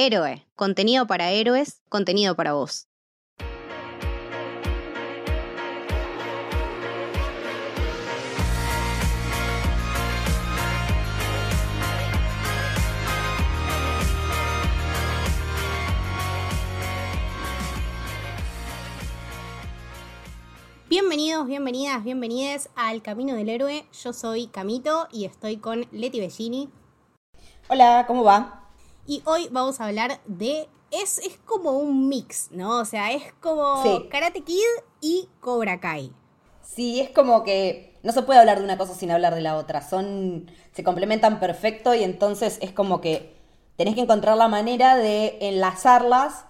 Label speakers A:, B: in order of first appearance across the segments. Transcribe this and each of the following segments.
A: Héroe, contenido para héroes, contenido para vos. Bienvenidos, bienvenidas, bienvenidas al Camino del Héroe. Yo soy Camito y estoy con Leti Bellini.
B: Hola, ¿cómo va?
A: Y hoy vamos a hablar de. Es, es como un mix, ¿no? O sea, es como Karate Kid y Cobra Kai.
B: Sí, es como que no se puede hablar de una cosa sin hablar de la otra. Son. se complementan perfecto y entonces es como que tenés que encontrar la manera de enlazarlas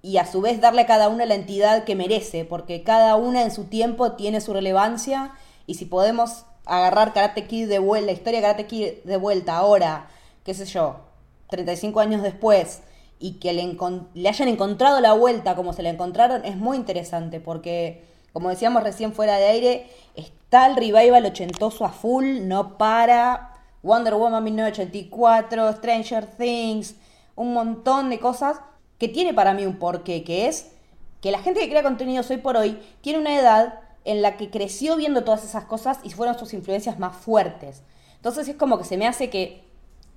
B: y a su vez darle a cada una la entidad que merece, porque cada una en su tiempo tiene su relevancia y si podemos agarrar Karate Kid de vuelta, la historia de Karate Kid de vuelta ahora, qué sé yo, 35 años después, y que le, hayan encontrado la vuelta como se la encontraron, es muy interesante, porque, como decíamos recién fuera de aire, está el revival ochentoso a full, no para, Wonder Woman 1984, Stranger Things, un montón de cosas que tiene para mí un porqué, que es que la gente que crea contenidos hoy por hoy tiene una edad en la que creció viendo todas esas cosas y fueron sus influencias más fuertes. Entonces es como que se me hace que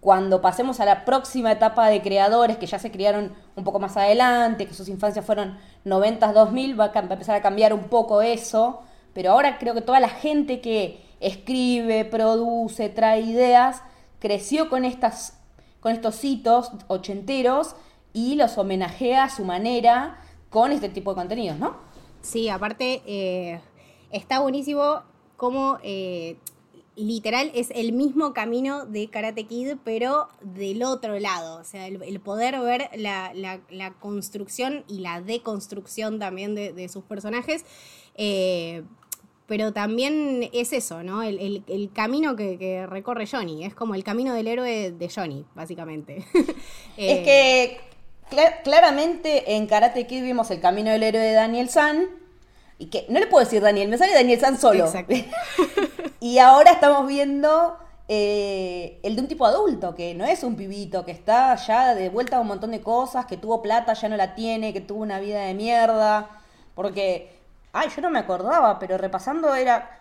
B: cuando pasemos a la próxima etapa de creadores que ya se criaron un poco más adelante, que sus infancias fueron 90, 2000, va a, empezar a cambiar un poco eso, pero ahora creo que toda la gente que escribe, produce, trae ideas, creció con, estas, con estos hitos ochenteros y los homenajea a su manera con este tipo de contenidos, ¿no?
A: Sí, aparte eh, está buenísimo como eh, literal es el mismo camino de Karate Kid, pero del otro lado. O sea, el, poder ver la, construcción y la deconstrucción también de, sus personajes. Eh, pero también es eso, ¿no? El, camino que, recorre Johnny. Es como el camino del héroe de Johnny, básicamente.
B: es que claramente en Karate Kid vimos el camino del héroe de Daniel San. Y que no le puedo decir Daniel, me sale Daniel San solo. Exacto. y ahora estamos viendo eh, el de un tipo adulto, que no es un pibito, que está ya de vuelta a un montón de cosas, que tuvo plata, ya no la tiene, que tuvo una vida de mierda. Porque, ay, yo no me acordaba, pero repasando era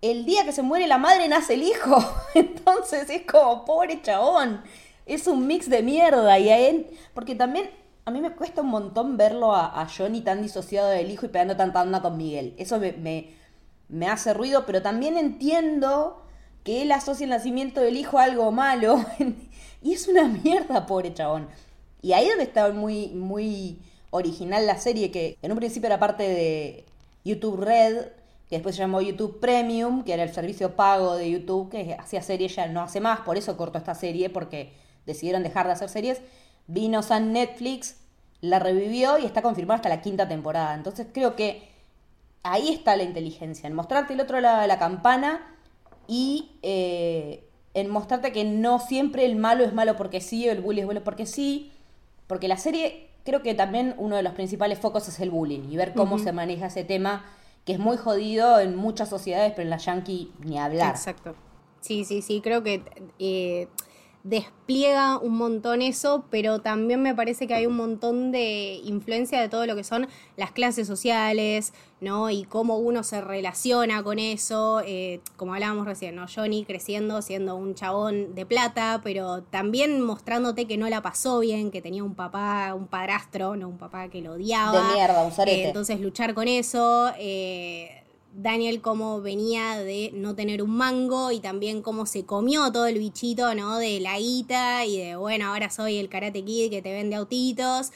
B: el día que se muere la madre nace el hijo. Entonces es como, pobre chabón es un mix de mierda. Y a porque también a mí me cuesta un montón verlo a, Johnny tan disociado del hijo y pegando tanta onda con Miguel. Eso me, me, hace ruido, pero también entiendo que él asocia el nacimiento del hijo a algo malo. y es una mierda, pobre chabón. Y ahí es donde está muy, muy original la serie, que en un principio era parte de YouTube Red, que después se llamó YouTube Premium, que era el servicio pago de YouTube, que hacía serie ya no hace más, por eso cortó esta serie, porque decidieron dejar de hacer series, vino San Netflix, la revivió y está confirmada hasta la quinta temporada. Entonces creo que ahí está la inteligencia, en mostrarte el otro lado de la campana y eh, en mostrarte que no siempre el malo es malo porque sí o el bullying es bueno porque sí, porque la serie creo que también uno de los principales focos es el bullying y ver cómo se maneja ese tema que es muy jodido en muchas sociedades, pero en la yankee ni hablar.
A: Exacto. Sí, sí, sí, creo que eh, despliega un montón eso, pero también me parece que hay un montón de influencia de todo lo que son las clases sociales, ¿no? Y cómo uno se relaciona con eso, eh, como hablábamos recién, ¿no? Johnny creciendo siendo un chabón de plata, pero también mostrándote que no la pasó bien, que tenía un papá, un padrastro, no un papá que lo odiaba.
B: De mierda, un
A: eh, entonces luchar con eso, eh, Daniel cómo venía de no tener un mango y también cómo se comió todo el bichito, ¿no? De la guita y de, bueno, ahora soy el Karate Kid que te vende autitos.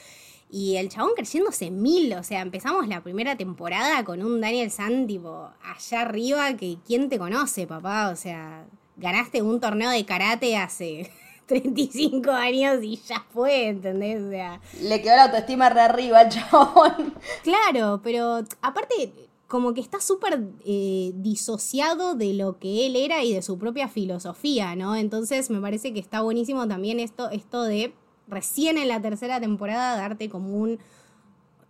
A: Y el chabón creciéndose mil, o sea, empezamos la primera temporada con un Daniel San, tipo, allá arriba, que ¿quién te conoce, papá? O sea, ganaste un torneo de karate hace 35 años y ya fue, ¿entendés? O sea...
B: Le quedó la autoestima re arriba al chabón.
A: Claro, pero aparte como que está súper eh, disociado de lo que él era y de su propia filosofía, ¿no? Entonces me parece que está buenísimo también esto, esto de recién en la tercera temporada darte como un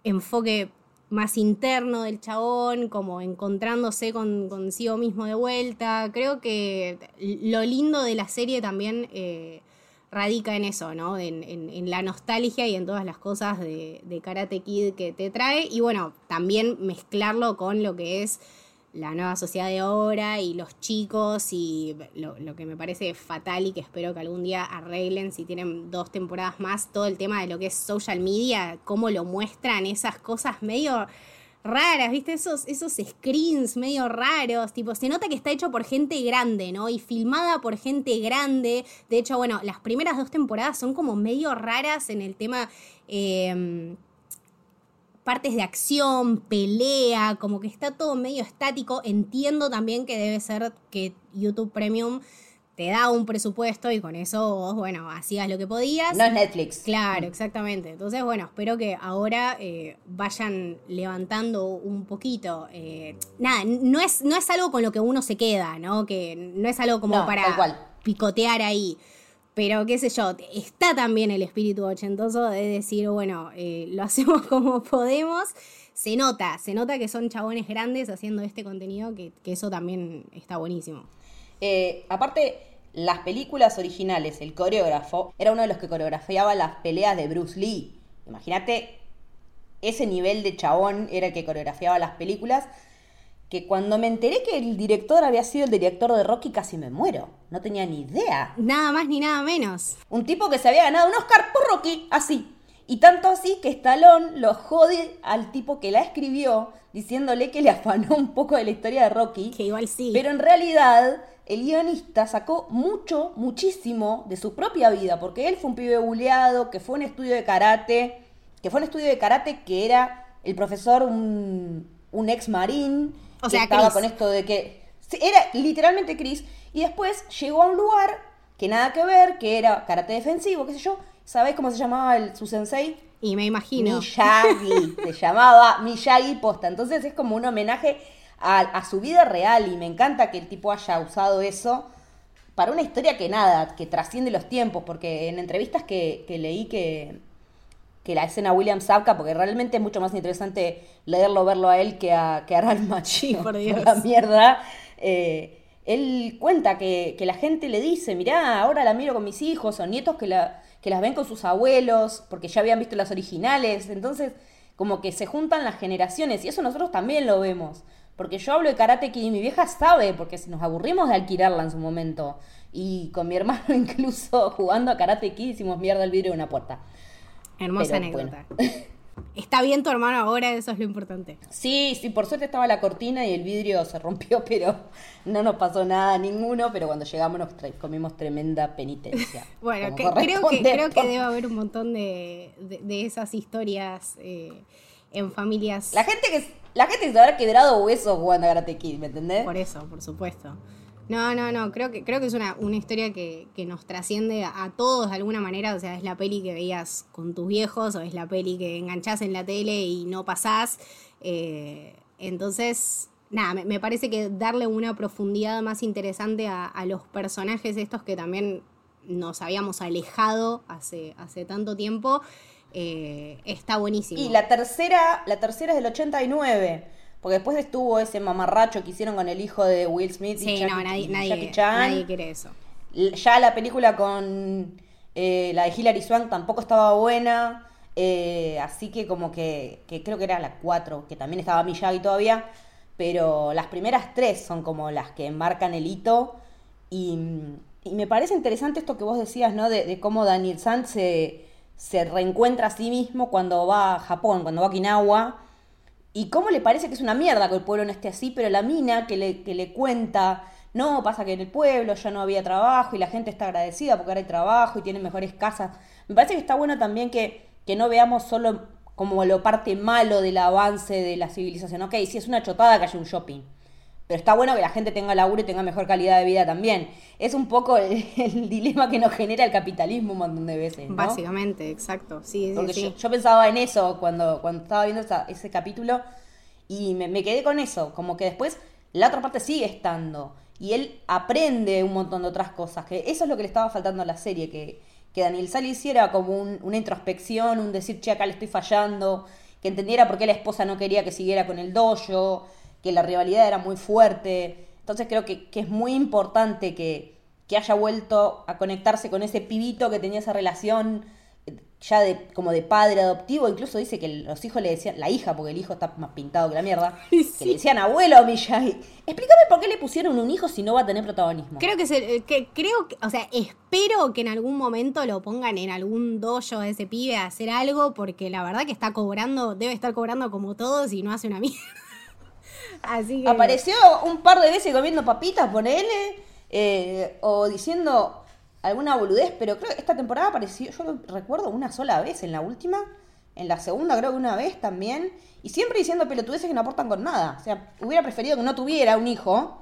A: enfoque más interno del chabón, como encontrándose con, consigo mismo de vuelta. Creo que lo lindo de la serie también, eh, radica en eso, ¿no? En, la nostalgia y en todas las cosas de, de Karate Kid que te trae. Y bueno, también mezclarlo con lo que es la nueva sociedad de ahora y los chicos y lo, lo, que me parece fatal y que espero que algún día arreglen si tienen dos temporadas más, todo el tema de lo que es social media, cómo lo muestran, esas cosas medio raras, ¿viste? Esos, esos screens medio raros, tipo, se nota que está hecho por gente grande, ¿no? Y filmada por gente grande. De hecho, bueno, las primeras dos temporadas son como medio raras en el tema... Em, partes de acción, pelea, como que está todo medio estático. Entiendo también que debe ser que YouTube Premium te da un presupuesto y con eso vos, bueno, hacías lo que podías.
B: No es Netflix.
A: Claro, exactamente. Entonces, bueno, espero que ahora eh, vayan levantando un poquito. Eh, nada, no es, no es algo con lo que uno se queda, ¿no? Que no es algo como para picotear ahí. Pero qué sé yo, está también el espíritu ochentoso de decir, bueno, eh, lo hacemos como podemos. Se nota, se nota que son chabones grandes haciendo este contenido, que, que eso también está buenísimo.
B: Eh, aparte, las películas originales, el coreógrafo, era uno de los que coreografiaba las peleas de Bruce Lee. Imagínate, ese nivel de chabón era el que coreografiaba las películas. Que cuando me enteré que el director había sido el director de Rocky, casi me muero. No tenía ni idea.
A: Nada más ni nada menos.
B: Un tipo que se había ganado un Oscar por Rocky, así. Y tanto así que Stallone lo jode al tipo que la escribió, diciéndole que le afanó un poco de la historia de Rocky.
A: Que igual sí.
B: Pero en realidad el guionista sacó mucho, muchísimo de su propia vida, porque él fue un pibe buleado, que fue un estudio de karate, que fue un estudio de karate que era el profesor un, ex marín, o sea, estaba con esto de que era literalmente Chris, y después llegó a un lugar que nada que ver, que era karate defensivo, qué sé yo. ¿Sabés cómo se llamaba el, su sensei?
A: Y me imagino.
B: Miyagi, se llamaba Miyagi Posta. Entonces es como un homenaje a, su vida real y me encanta que el tipo haya usado eso para una historia que nada, que trasciende los tiempos, porque en entrevistas que, leí que, que la escena William Zabka, porque realmente es mucho más interesante leerlo, verlo a él que a, que a
A: por Dios.
B: la mierda. Eh, él cuenta que, que, la gente le dice, mirá, ahora la miro con mis hijos o nietos que, la, que las ven con sus abuelos, porque ya habían visto las originales, entonces como que se juntan las generaciones y eso nosotros también lo vemos. Porque yo hablo de Karate Kid y mi vieja sabe, porque nos aburrimos de alquilarla en su momento. Y con mi hermano incluso jugando a Karate Kid hicimos mierda el vidrio de una puerta.
A: Hermosa anécdota. Está bien tu hermano ahora, eso es lo importante.
B: Sí, sí, por suerte estaba la cortina y el vidrio se rompió, pero no nos pasó nada ninguno, pero cuando llegamos nos comimos tremenda penitencia.
A: bueno, creo, que, creo que debe haber un montón de, esas historias eh, en familias.
B: La gente que la gente se habrá quebrado huesos jugando a Karate Kid, ¿me entendés?
A: Por eso, por supuesto. No, no, no, creo que, creo que es una, una historia que, nos trasciende a, todos de alguna manera, o sea, es la peli que veías con tus viejos o es la peli que enganchás en la tele y no pasás. Eh, entonces, nada, me, parece que darle una profundidad más interesante a, a, los personajes estos que también nos habíamos alejado hace, hace tanto tiempo eh, está buenísimo.
B: Y la tercera, la tercera es del 89. Porque después estuvo ese mamarracho que hicieron con el hijo de Will Smith
A: y no, nadie, nadie, quiere eso.
B: Ya la película con eh, la de Hilary Swank tampoco estaba buena. Eh, así que como que, creo que era la 4, que también estaba Miyagi todavía. Pero las primeras tres son como las que marcan el hito. Y, me parece interesante esto que vos decías, ¿no? De, de cómo Daniel San se, se reencuentra a sí mismo cuando va a Japón, cuando va a Okinawa, y cómo le parece que es una mierda que el pueblo no esté así, pero la mina que le, que le cuenta, no, pasa que en el pueblo ya no había trabajo y la gente está agradecida porque ahora hay trabajo y tienen mejores casas. Me parece que está bueno también que, que no veamos solo como lo parte malo del avance de la civilización. Ok, si es una chotada que haya un shopping pero está bueno que la gente tenga laburo y tenga mejor calidad de vida también. Es un poco el, dilema que nos genera el capitalismo un montón de veces. ¿no?
A: Básicamente, exacto. Sí,
B: Porque
A: sí,
B: Yo, pensaba en eso cuando, cuando estaba viendo ese capítulo y me, quedé con eso. Como que después la otra parte sigue estando. Y él aprende un montón de otras cosas. Que eso es lo que le estaba faltando a la serie. Que, que Daniel Sal hiciera como una introspección, un decir, che, acá le estoy fallando. Que entendiera por qué la esposa no quería que siguiera con el dojo que la rivalidad era muy fuerte. Entonces creo que, es muy importante que, que haya vuelto a conectarse con ese pibito que tenía esa relación ya de, como de padre adoptivo, incluso dice que los hijos le decían, la hija, porque el hijo está más pintado que la mierda, que le decían abuelo Miyagi. Explícame por qué le pusieron un hijo si no va a tener protagonismo.
A: Creo que, se, que creo que, o sea, espero que en algún momento lo pongan en algún dojo de ese pibe a hacer algo, porque la verdad que está cobrando, debe estar cobrando como todos y no hace una mierda.
B: Apareció un par de veces comiendo papitas, ponele, eh, o diciendo alguna boludez, pero creo que esta temporada apareció, yo lo recuerdo una sola vez, en la última, en la segunda creo que una vez también, y siempre diciendo pelotudeces que no aportan con nada. O sea, hubiera preferido que no tuviera un hijo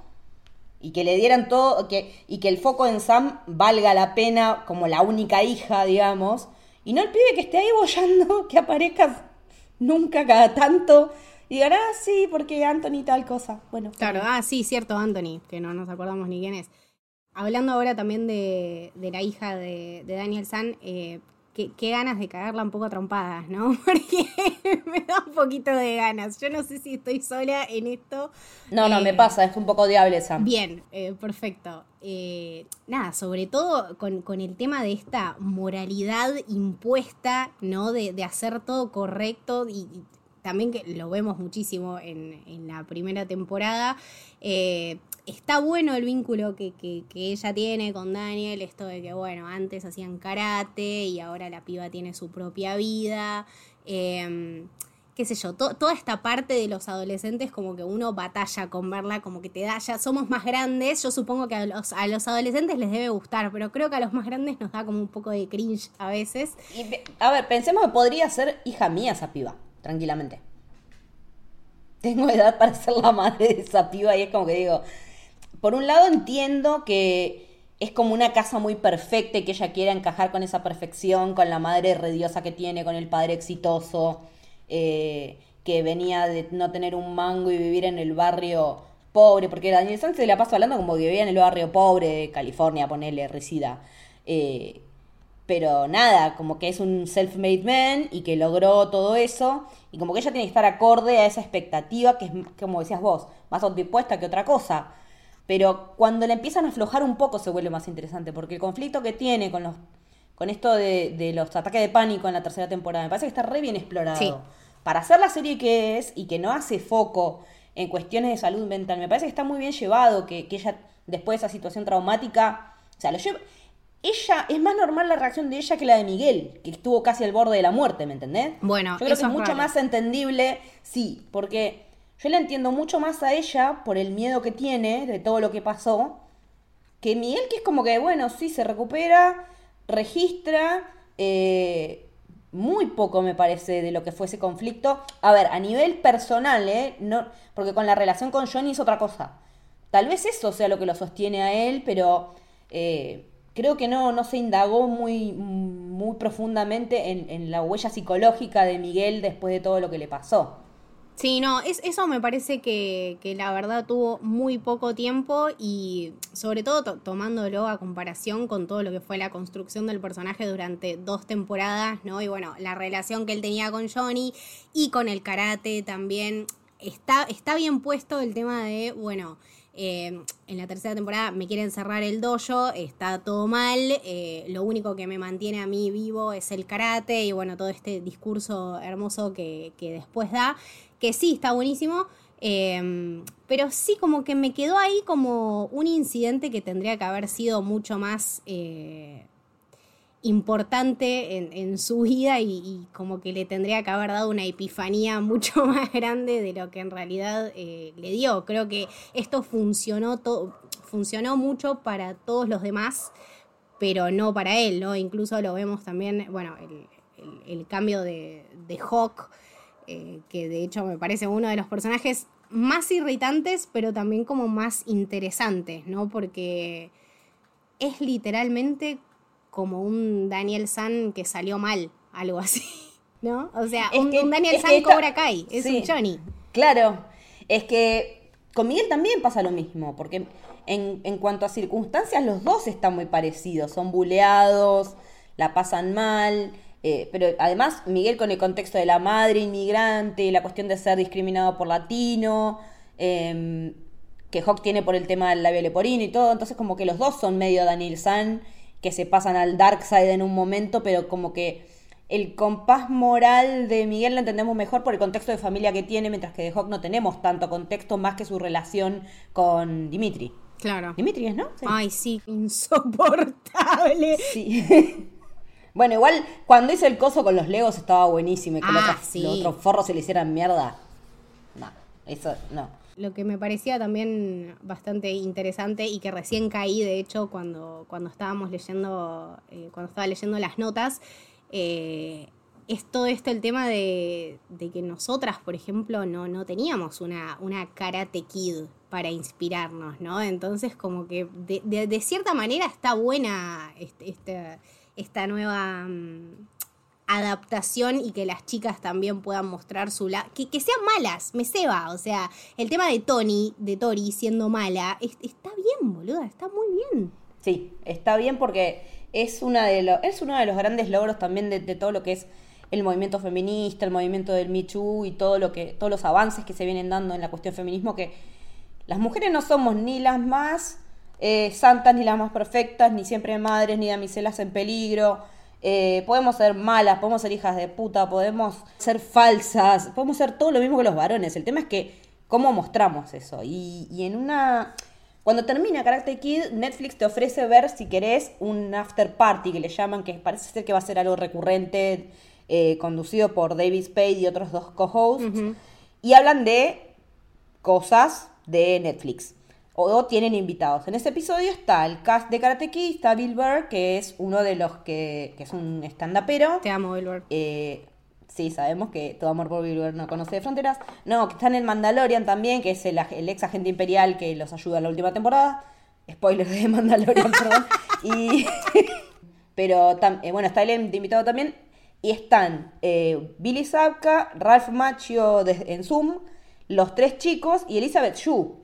B: y que le dieran todo, que, y que el foco en Sam valga la pena como la única hija, digamos, y no el pibe que esté ahí bollando, que aparezca nunca cada tanto. Y digan, ah, sí, porque Anthony tal cosa. Bueno.
A: Claro, ah, sí, cierto, Anthony, que no nos acordamos ni quién es. Hablando ahora también de, la hija de, Daniel San, eh, qué, ganas de cagarla un poco a trompadas, ¿no? Porque me da un poquito de ganas. Yo no sé si estoy sola en esto.
B: No, no, me eh, pasa, es un poco diable Sam.
A: Bien, eh, perfecto. nada, sobre todo con, el tema de esta moralidad impuesta, ¿no? De, hacer todo correcto y, también que lo vemos muchísimo en, en la primera temporada está bueno el vínculo que, ella tiene con Daniel, esto de que, bueno, antes hacían karate y ahora la piba tiene su propia vida. Em, qué sé yo, toda esta parte de los adolescentes como que uno batalla con verla, como que te da, ya somos más grandes, yo supongo que a los, a los adolescentes les debe gustar, pero creo que a los más grandes nos da como un poco de cringe a veces.
B: a ver, pensemos que podría ser hija mía esa piba, tranquilamente. Tengo edad para ser la madre de esa piba y es como que digo, por un lado entiendo que es como una casa muy perfecta y que ella quiera encajar con esa perfección, con la madre rediosa que tiene, con el padre exitoso, eh, que venía de no tener un mango y vivir en el barrio pobre, porque Daniel Sánchez se la pasa hablando como que vivía en el barrio pobre de California, ponele, resida. Eh, pero nada, como que es un self-made man y que logró todo eso, y como que ella tiene que estar acorde a esa expectativa que es, como decías vos, más dispuesta que otra cosa. Pero cuando le empiezan a aflojar un poco se vuelve más interesante, porque el conflicto que tiene con los con esto de, los ataques de pánico en la tercera temporada, me parece que está re bien explorado. Para hacer la serie que es y que no hace foco en cuestiones de salud mental, me parece que está muy bien llevado, que, ella, después de esa situación traumática, o sea, lo lleva... Ella, es más normal la reacción de ella que la de Miguel, que estuvo casi al borde de la muerte, ¿me entendés?
A: Bueno,
B: yo creo que es mucho más entendible, sí, porque yo le entiendo mucho más a ella por el miedo que tiene de todo lo que pasó, que Miguel, que es como que, bueno, sí, se recupera, registra, eh, muy poco me parece de lo que fue ese conflicto. A ver, a nivel personal, ¿eh? No, porque con la relación con Johnny es otra cosa. Tal vez eso sea lo que lo sostiene a él, pero eh, creo que no, no se indagó muy, muy profundamente en, en la huella psicológica de Miguel después de todo lo que le pasó.
A: Sí, no, es, eso me parece que, la verdad tuvo muy poco tiempo y sobre todo tomándolo a comparación con todo lo que fue la construcción del personaje durante dos temporadas, ¿no? Y bueno, la relación que él tenía con Johnny y con el karate también. Está, está bien puesto el tema de, bueno, eh, en la tercera temporada me quieren cerrar el dojo, está todo mal, eh, lo único que me mantiene a mí vivo es el karate y bueno, todo este discurso hermoso que, que después da que sí, está buenísimo. Em, pero sí, como que me quedó ahí como un incidente que tendría que haber sido mucho más eh, importante en, su vida y, como que le tendría que haber dado una epifanía mucho más grande de lo que en realidad eh, le dio. Creo que esto funcionó, funcionó mucho para todos los demás, pero no para él, ¿no? Incluso lo vemos también, bueno, el, cambio de, de Hawk eh, que de hecho me parece uno de los personajes más irritantes, pero también como más interesantes, ¿no? Porque es literalmente como un Daniel San que salió mal, algo así, ¿no? O sea, un, Daniel San Cobra Kai, es un Johnny.
B: Claro, es que con Miguel también pasa lo mismo, porque en, en cuanto a circunstancias los dos están muy parecidos, son buleados, la pasan mal, eh, pero además, Miguel con el contexto de la madre inmigrante, la cuestión de ser discriminado por latino, em, que Hawk tiene por el tema del labio leporino y todo, entonces como que los dos son medio Daniel San, que se pasan al dark side en un momento, pero como que el compás moral de Miguel lo entendemos mejor por el contexto de familia que tiene, mientras que de Hawk no tenemos tanto contexto más que su relación con Dimitri.
A: Claro.
B: Dimitri es, ¿no?
A: Ay, sí, insoportable.
B: Sí. bueno, igual cuando hice el coso con los Legos estaba buenísimo y que
A: Ah,
B: los,
A: sí.
B: los otros forros se le hicieran mierda. No, eso no.
A: Lo que me parecía también bastante interesante y que recién caí, de hecho, cuando, cuando estábamos leyendo, eh, cuando estaba leyendo las notas, eh, es todo esto el tema de, que nosotras, por ejemplo, no, no teníamos una, una karate kid para inspirarnos, ¿no? Entonces, como que de cierta manera está buena este- esta, esta nueva mm, adaptación y que las chicas también puedan mostrar su lado. Que, que sean malas, me ceba. O sea, el tema de Tony, de Tori siendo mala, es- está bien, boluda, está muy bien.
B: Sí, está bien porque es, una de lo- es uno de los grandes logros también de, de todo lo que es el movimiento feminista, el movimiento del Me Too y todo lo que, todos los avances que se vienen dando en la cuestión feminismo, que las mujeres no somos ni las más eh, santas, ni las más perfectas, ni siempre madres, ni damiselas en peligro. Eh, podemos ser malas, podemos ser hijas de puta, podemos ser falsas, podemos ser todo lo mismo que los varones. El tema es que cómo mostramos eso. Y, y en una... Cuando termina Karate Kid, Netflix te ofrece ver, si querés, un after party que le llaman, que parece ser que va a ser algo recurrente, eh, conducido por David Spade y otros dos co-hosts. Y hablan de cosas de Netflix. O tienen invitados. En ese episodio está el cast de Karate Kid, está Bill Burr, que es uno de los que, que es un stand-upero.
A: Te amo, Wilbur.
B: Eh, sí, sabemos que todo amor por Bill Burr no conoce de fronteras. No, que está en el Mandalorian también, que es el, el ex agente imperial que los ayuda en la última temporada. Spoiler de Mandalorian, perdón. Y, pero tam- eh, bueno, está de invitado también. Y están eh, Billy Zabka, Ralph Macchio de- en Zoom, los tres chicos y Elizabeth Shue.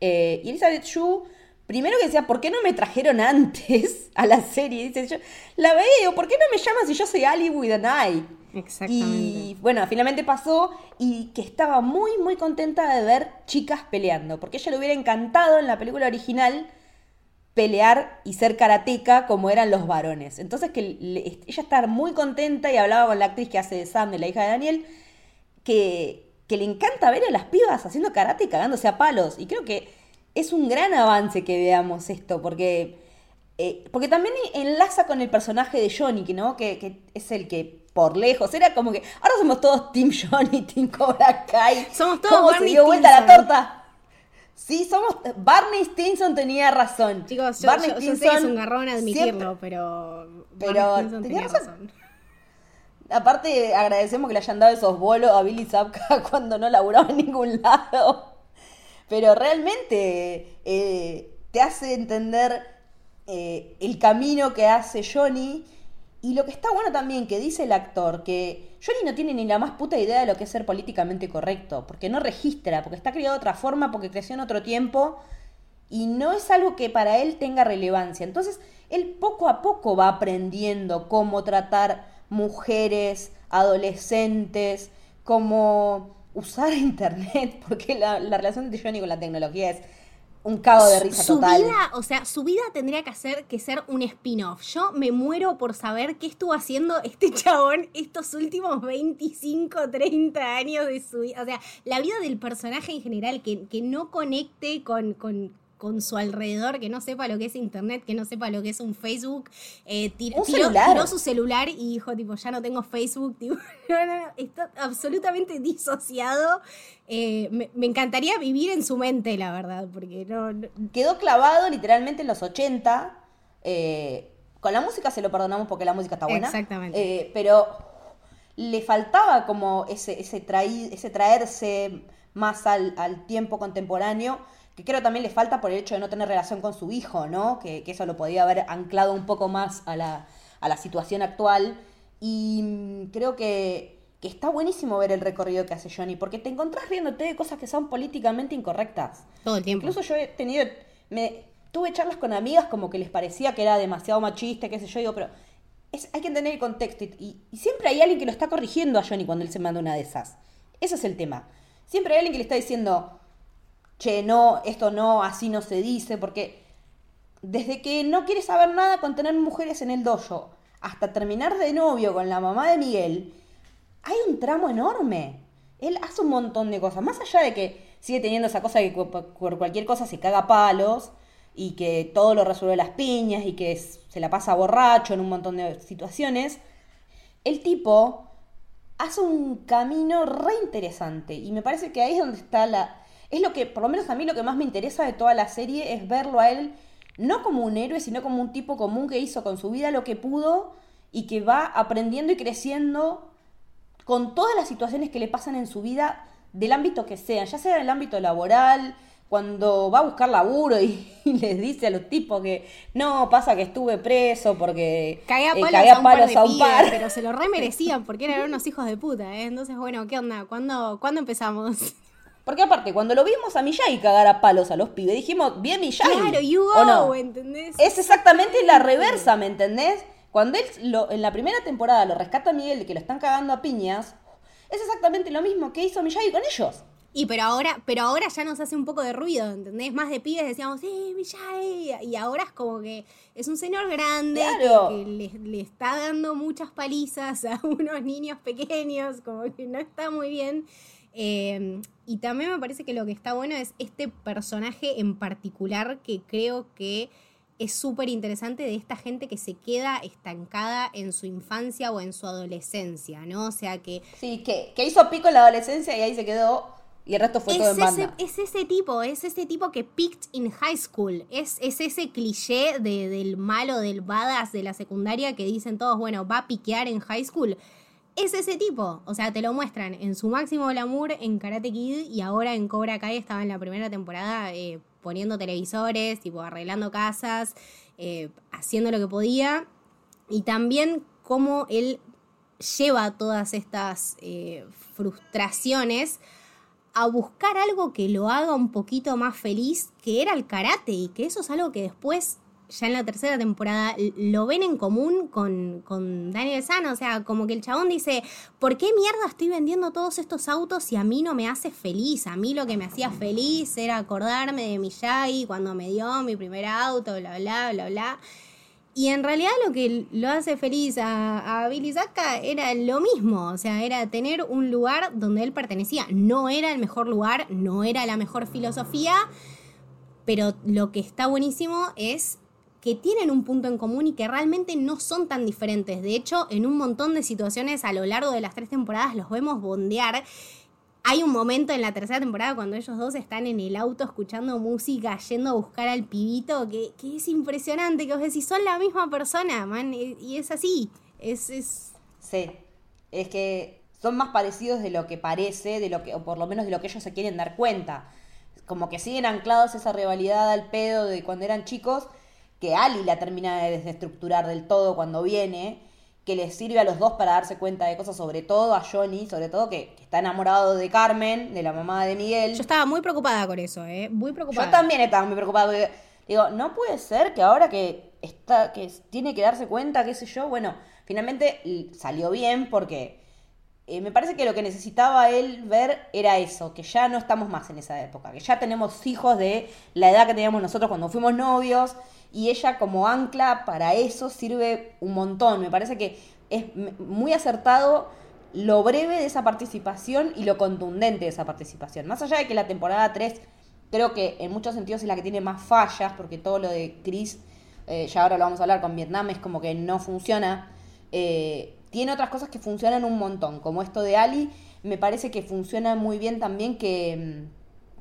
B: Eh, y Elizabeth Shue, primero que decía, ¿por qué no me trajeron antes a la serie? Dice, yo la veía y digo, ¿por qué no me llaman si yo soy Ali with an eye?
A: Exactamente.
B: Y bueno, finalmente pasó y que estaba muy, muy contenta de ver chicas peleando, porque ella le hubiera encantado en la película original pelear y ser karateca como eran los varones. Entonces que le- ella estaba muy contenta y hablaba con la actriz que hace de Sam, de la hija de Daniel, que, que le encanta ver a las pibas haciendo karate y cagándose a palos. Y creo que es un gran avance que veamos esto, porque, eh, porque también enlaza con el personaje de Johnny, que, ¿no? que, que es el que por lejos era como que ahora somos todos Team Johnny, Team Cobra Kai.
A: Somos todos
B: ¿Cómo se dio vuelta la
A: Stinson.
B: torta? Sí, somos. Barney Stinson tenía razón.
A: Chicos, yo,
B: Barney
A: yo- yo sé que es un garrón admitirlo,
B: siempre-
A: pero.
B: Pero tenía
A: tenía
B: razón. Aparte, agradecemos que le hayan dado esos bolos a Billy Zabka cuando no laburaba en ningún lado. Pero realmente eh, te hace entender eh, el camino que hace Johnny. Y lo que está bueno también que dice el actor, que Johnny no tiene ni la más puta idea de lo que es ser políticamente correcto, porque no registra, porque está criado de otra forma, porque creció en otro tiempo, y no es algo que para él tenga relevancia. Entonces, él poco a poco va aprendiendo cómo tratar mujeres, adolescentes, cómo usar internet, porque la, la relación de Johnny con la tecnología es un cago de risa
A: su
B: total.
A: vida, o sea, su vida tendría que hacer que ser un spin-off. Yo me muero por saber qué estuvo haciendo este chabón estos últimos 25, 30 años de su vida. O sea, la vida del personaje en general, que, que no conecte con, con, con su alrededor, que no sepa lo que es internet, que no sepa lo que es un Facebook. Eh, tir-
B: Un
A: tiró, su celular y dijo, tipo, ya no tengo Facebook. Tipo, no, no, no, está absolutamente disociado. Eh, me, me encantaría vivir en su mente, la verdad, porque no-
B: Quedó clavado literalmente en los 80. eh, con la música se lo perdonamos porque la música está buena.
A: Exactamente.
B: pero le faltaba como ese, ese, traí- ese traerse más al, al tiempo contemporáneo, que creo también le falta por el hecho de no tener relación con su hijo, ¿no? Que, que eso lo podía haber anclado un poco más a la, a la situación actual. Y mm, creo que, que está buenísimo ver el recorrido que hace Johnny, porque te encontrás riéndote de cosas que son políticamente incorrectas.
A: todo el tiempo.
B: Incluso yo he tenido, me tuve charlas con amigas como que les parecía que era demasiado machista, qué sé yo, digo, pero es- hay que entender el contexto y, y- y siempre hay alguien que lo está corrigiendo a Johnny cuando él se manda una de esas. Ese es el tema. Siempre hay alguien que le está diciendo, che, no, esto no, así no se dice, porque desde que no quiere saber nada con tener mujeres en el dojo hasta terminar de novio con la mamá de Miguel, hay un tramo enorme. Él hace un montón de cosas, más allá de que sigue teniendo esa cosa que por cualquier cosa se caga palos y que todo lo resuelve las piñas y que se la pasa borracho en un montón de situaciones, el tipo hace un camino re interesante y me parece que ahí es donde está la... Es lo que, por lo menos a mí lo que más me interesa de toda la serie es verlo a él no como un héroe, sino como un tipo común que hizo con su vida lo que pudo y que va aprendiendo y creciendo con todas las situaciones que le pasan en su vida del ámbito que sea, ya sea en el ámbito laboral, cuando va a buscar laburo y, les dice a los tipos que no, pasa que estuve preso porque
A: caía eh, palos, a un, par, Pero se lo remerecían porque eran unos hijos de puta, ¿eh? Entonces, bueno, ¿qué onda? ¿Cuándo, ¿cuándo empezamos?
B: Porque aparte, cuando lo vimos a Miyagi cagar a palos a los pibes, dijimos, bien Miyagi.
A: Claro, you go, ¿entendés?
B: Es exactamente la reversa, ¿me entendés? Cuando él lo, en la primera temporada lo rescata a Miguel de que lo están cagando a piñas, es exactamente lo mismo que hizo Miyagi con ellos.
A: Y pero ahora, pero ahora ya nos hace un poco de ruido, ¿entendés? Más de pibes decíamos, sí, Miyagi. Y ahora es como que es un señor grande que, le, está dando muchas palizas a unos niños pequeños, como que no está muy bien. Eh, y también me parece que lo que está bueno es este personaje en particular que creo que es súper interesante de esta gente que se queda estancada en su infancia o en su adolescencia, ¿no? O sea que...
B: Sí, que, que hizo pico en la adolescencia y ahí se quedó y el resto fue todo en banda.
A: es ese tipo, es ese tipo que picked in high school. Es, es ese cliché de, del malo, del badass de la secundaria que dicen todos, bueno, va a piquear en high school. Es ese tipo. O sea, te lo muestran en su máximo glamour en Karate Kid y ahora en Cobra Kai estaba en la primera temporada eh, poniendo televisores, tipo arreglando casas, eh, haciendo lo que podía. Y también cómo él lleva todas estas eh, frustraciones a buscar algo que lo haga un poquito más feliz, que era el karate, y que eso es algo que después, ya en la tercera temporada, lo ven en común con, con Daniel San, o sea, como que el chabón dice, ¿por qué mierda estoy vendiendo todos estos autos si a mí no me hace feliz? A mí lo que me hacía feliz era acordarme de Miyagi cuando me dio mi primer auto, bla, bla, bla, bla. Y en realidad lo que lo hace feliz a, Billy Zaka era lo mismo, o sea, era tener un lugar donde él pertenecía. No era el mejor lugar, no era la mejor filosofía, pero lo que está buenísimo es que tienen un punto en común y que realmente no son tan diferentes. De hecho, en un montón de situaciones a lo largo de las tres temporadas los vemos bondear hay un momento en la tercera temporada cuando ellos dos están en el auto escuchando música, yendo a buscar al pibito, que, es impresionante, que vos decís, son la misma persona, man, y es así. Es, es...
B: Sí, es que son más parecidos de lo que parece, de lo que, o por lo menos de lo que ellos se quieren dar cuenta. Como que siguen anclados esa rivalidad al pedo de cuando eran chicos, que Ali la termina de desestructurar del todo cuando viene que les sirve a los dos para darse cuenta de cosas, sobre todo a Johnny, sobre todo que, está enamorado de Carmen, de la mamá de Miguel.
A: Yo estaba muy preocupada con eso, ¿eh? Muy preocupada.
B: Yo también estaba muy preocupada porque digo, no puede ser que ahora que está, que tiene que darse cuenta, qué sé yo, bueno, finalmente salió bien porque eh, me parece que lo que necesitaba él ver era eso, que ya no estamos más en esa época, que ya tenemos hijos de la edad que teníamos nosotros cuando fuimos novios y ella como ancla para eso sirve un montón. Me parece que es muy acertado lo breve de esa participación y lo contundente de esa participación. Más allá de que la temporada 3 creo que en muchos sentidos es la que tiene más fallas, porque todo lo de Chris, eh, ya ahora lo vamos a hablar con Vietnam, es como que no funciona. Eh, tiene otras cosas que funcionan un montón, como esto de Ali. Me parece que funciona muy bien también que,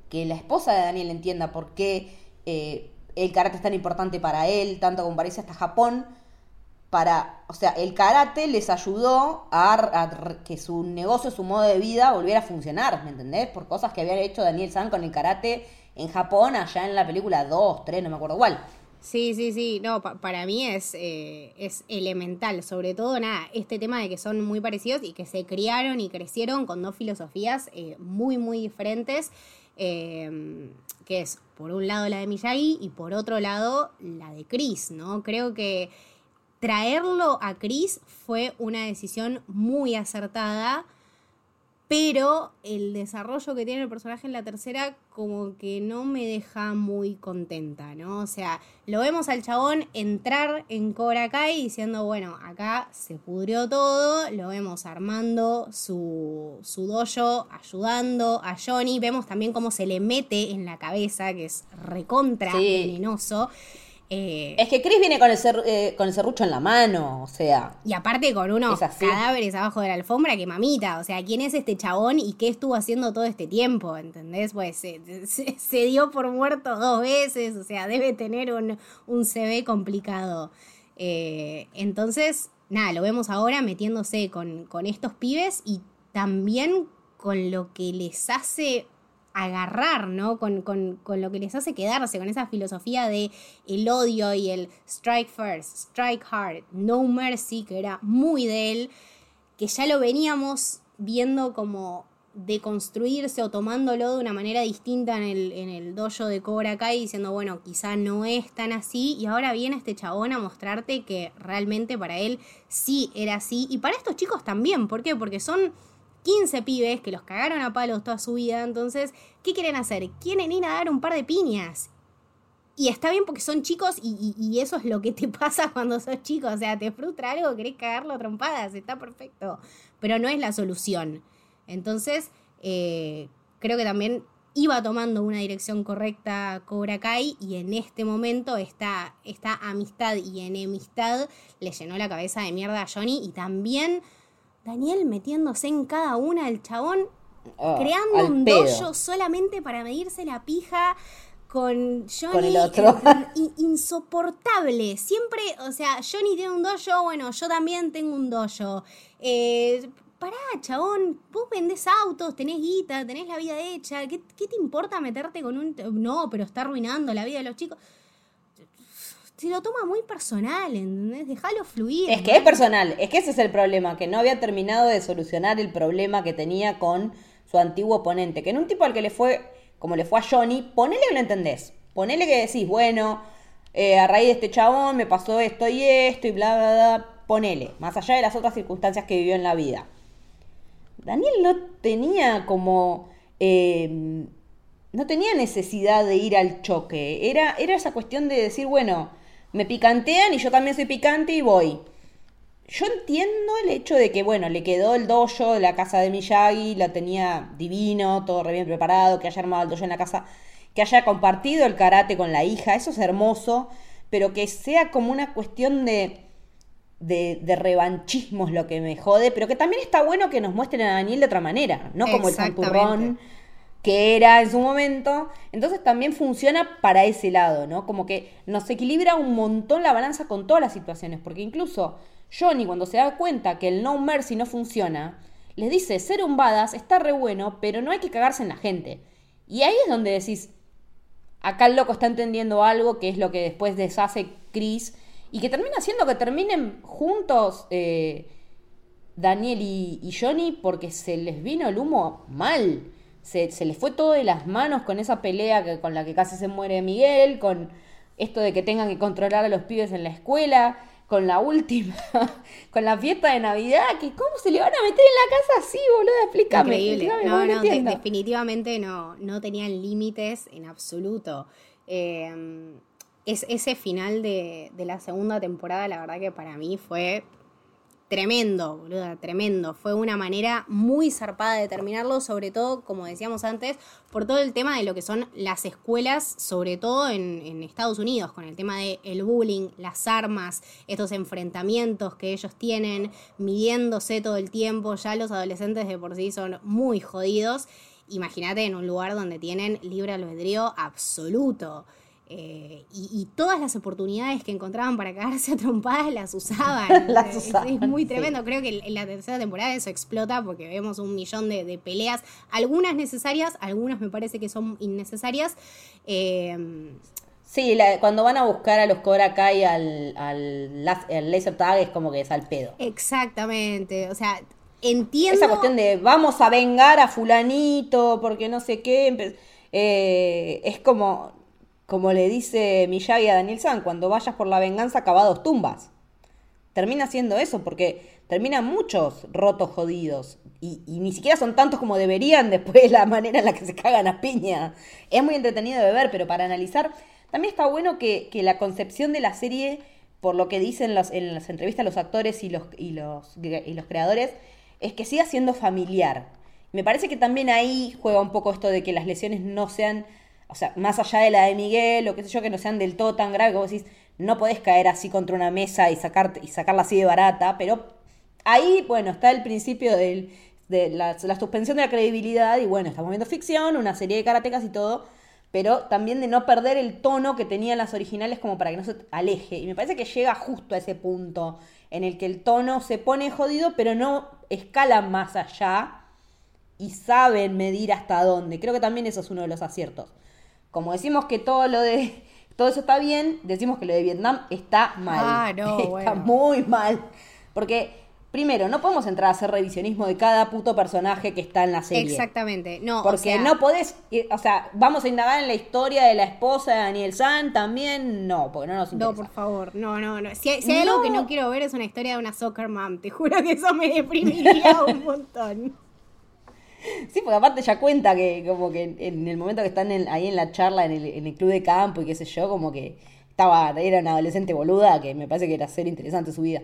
B: que la esposa de Daniel entienda por qué eh, el karate es tan importante para él, tanto como parece hasta Japón, para, o sea, el karate les ayudó a, que su negocio, su modo de vida volviera a funcionar, ¿me entendés? Por cosas que había hecho Daniel San con el karate en Japón, allá en la película 2, 3, no me acuerdo cuál.
A: Sí, sí, sí, no, para mí es, eh, es elemental, sobre todo, nada, este tema de que son muy parecidos y que se criaron y crecieron con dos filosofías eh, muy, muy diferentes. Eh, que es por un lado la de Miyagi y por otro lado la de Chris, ¿no? Creo que traerlo a Chris fue una decisión muy acertada pero el desarrollo que tiene el personaje en la tercera como que no me deja muy contenta, ¿no? O sea, lo vemos al chabón entrar en Cobra Kai diciendo, bueno, acá se pudrió todo, lo vemos armando su, su dojo, ayudando a Johnny, vemos también cómo se le mete en la cabeza, que es recontra venenoso.
B: Eh, es que Chris viene con el, eh, con el serrucho en la mano, o sea.
A: Y aparte con unos cadáveres abajo de la alfombra, que mamita, o sea, ¿quién es este chabón y qué estuvo haciendo todo este tiempo? ¿Entendés? Pues se, dio por muerto dos veces, o sea, debe tener un, un CV complicado. Eh, entonces, nada, lo vemos ahora metiéndose con, con estos pibes y también con lo que les hace agarrar, ¿no? Con, con, con, lo que les hace quedarse, con esa filosofía de el odio y el strike first, strike hard, no mercy, que era muy de él, que ya lo veníamos viendo como deconstruirse o tomándolo de una manera distinta en el, en el dojo de Cobra Kai, diciendo, bueno, quizá no es tan así, y ahora viene este chabón a mostrarte que realmente para él sí era así, y para estos chicos también, ¿por qué? Porque son 15 pibes que los cagaron a palos toda su vida. Entonces, ¿qué quieren hacer? Quieren ir a dar un par de piñas. Y está bien porque son chicos y, eso es lo que te pasa cuando sos chico. O sea, te frustra algo, querés cagarlo a trompadas, está perfecto. Pero no es la solución. Entonces, eh, creo que también iba tomando una dirección correcta Cobra Kai y en este momento esta, esta amistad y enemistad le llenó la cabeza de mierda a Johnny y también Daniel metiéndose en cada una, el chabón ah, creando un dojo solamente para medirse la pija con Johnny. el otro. insoportable. Siempre, o sea, Johnny tiene un dojo, bueno, yo también tengo un dojo. Eh, pará, chabón, vos vendés autos, tenés guita, tenés la vida hecha. ¿Qué, ¿Qué te importa meterte con un... No, pero está arruinando la vida de los chicos se lo toma muy personal, ¿entendés? Déjalo fluir.
B: Es que es personal, es que ese es el problema, que no había terminado de solucionar el problema que tenía con su antiguo oponente, que en un tipo al que le fue, como le fue a Johnny, ponele que lo entendés, ponele que decís, bueno, eh, a raíz de este chabón me pasó esto y esto y bla, bla, bla, ponele, más allá de las otras circunstancias que vivió en la vida. Daniel no tenía como... Eh, no tenía necesidad de ir al choque. Era, era esa cuestión de decir, bueno, me picantean y yo también soy picante y voy. Yo entiendo el hecho de que, bueno, le quedó el dojo de la casa de Miyagi, la tenía divino, todo re bien preparado, que haya armado el dojo en la casa, que haya compartido el karate con la hija, eso es hermoso, pero que sea como una cuestión de, de, de revanchismo es lo que me jode, pero que también está bueno que nos muestren a Daniel de otra manera, no como el santurrón que era en su momento. Entonces también funciona para ese lado, ¿no? Como que nos equilibra un montón la balanza con todas las situaciones, porque incluso Johnny cuando se da cuenta que el no mercy no funciona, les dice, ser un badass está re bueno, pero no hay que cagarse en la gente. Y ahí es donde decís, acá el loco está entendiendo algo que es lo que después deshace Chris y que termina haciendo que terminen juntos eh, Daniel y, y Johnny porque se les vino el humo mal se, se le fue todo de las manos con esa pelea que, con la que casi se muere Miguel, con esto de que tengan que controlar a los pibes en la escuela, con la última, con la fiesta de Navidad, que cómo se le van a meter en la casa así, boludo, explícame.
A: Increíble. no, no, definitivamente no, no tenían límites en absoluto. Eh, es, ese final de, de la segunda temporada, la verdad que para mí fue tremendo, boluda, tremendo. Fue una manera muy zarpada de terminarlo, sobre todo, como decíamos antes, por todo el tema de lo que son las escuelas, sobre todo en, Estados Unidos, con el tema del el bullying, las armas, estos enfrentamientos que ellos tienen, midiéndose todo el tiempo. Ya los adolescentes de por sí son muy jodidos. Imagínate en un lugar donde tienen libre albedrío absoluto. Eh, y, todas las oportunidades que encontraban para cagarse a trompadas las usaban.
B: las usaban
A: es, muy tremendo. Creo que en la tercera temporada eso explota porque vemos un millón de, peleas, algunas necesarias, algunas me parece que son innecesarias.
B: Eh, sí, cuando van a buscar a los Cobra Kai al, al, laser tag es como que es al pedo.
A: Exactamente. O sea, entiendo.
B: Esa cuestión de vamos a vengar a Fulanito porque no sé qué. Eh, es como como le dice Miyagi a Daniel San, cuando vayas por la venganza, cavados tumbas. Termina siendo eso, porque terminan muchos rotos jodidos. y, ni siquiera son tantos como deberían después de la manera en la que se cagan a piña. Es muy entretenido de ver, pero para analizar, también está bueno que, la concepción de la serie, por lo que dicen en las entrevistas los actores y los, y los, y los creadores, es que siga siendo familiar. Me parece que también ahí juega un poco esto de que las lesiones no sean, o sea, más allá de la de Miguel o qué sé yo, que no sean del todo tan graves, como decís, no podés caer así contra una mesa y, sacar, y sacarla así de barata, pero ahí, bueno, está el principio de la, suspensión de la credibilidad y bueno, estamos viendo ficción, una serie de karatecas y todo, pero también de no perder el tono que tenían las originales como para que no se aleje. Y me parece que llega justo a ese punto en el que el tono se pone jodido, pero no escala más allá y saben medir hasta dónde. Creo que también eso es uno de los aciertos. Como decimos que todo lo de todo eso está bien, decimos que lo de Vietnam está mal.
A: Ah, no,
B: está muy mal. Porque Primero, no podemos entrar a hacer revisionismo de cada puto personaje que está en la serie.
A: Exactamente, no.
B: Porque no podés, o sea, vamos a indagar en la historia de la esposa de Daniel San también, no, porque no nos interesa.
A: No, por favor, no, no, no. Si, hay, algo que no quiero ver es una historia de una soccer mom, te juro que eso me deprimiría un montón.
B: Sí, porque aparte ya cuenta que como que en el momento que están ahí en la charla en el, en el club de campo y qué sé yo, como que estaba, era una adolescente boluda, que me parece que era ser interesante su vida.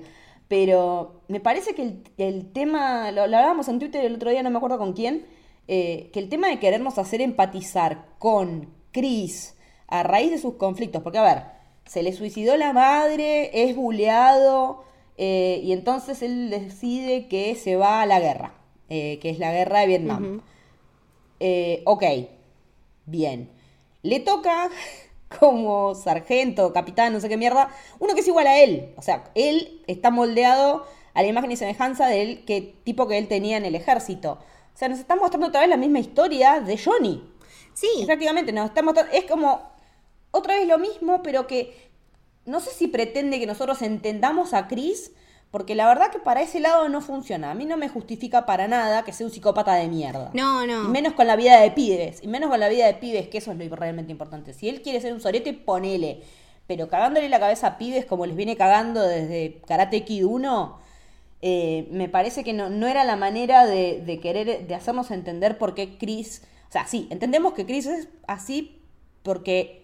B: Pero me parece que el, tema, lo, hablábamos en Twitter el otro día, no me acuerdo con quién, eh, que el tema de querernos hacer empatizar con Chris a raíz de sus conflictos, porque a ver, se le suicidó la madre, es buleado, eh, y entonces él decide que se va a la guerra, eh, que es la guerra de Vietnam. ok, bien. Le toca como sargento, capitán, no sé qué mierda, uno que es igual a él. O sea, él está moldeado a la imagen y semejanza del que, tipo que él tenía en el ejército. O sea, nos está mostrando otra vez la misma historia de Johnny.
A: Sí.
B: Prácticamente, nos está mostrando, es como otra vez lo mismo, pero que no sé si pretende que nosotros entendamos a Chris porque la verdad que para ese lado no funciona. A mí no me justifica para nada que sea un psicópata de mierda.
A: No, no.
B: Y menos con la vida de pibes. Y menos con la vida de pibes, que eso es lo realmente importante. Si él quiere ser un sorete, ponele. Pero cagándole la cabeza a pibes como les viene cagando desde Karate Kid 1, eh, me parece que no, no era la manera de, de, querer, de hacernos entender por qué Chris... O sea, sí, entendemos que Chris es así porque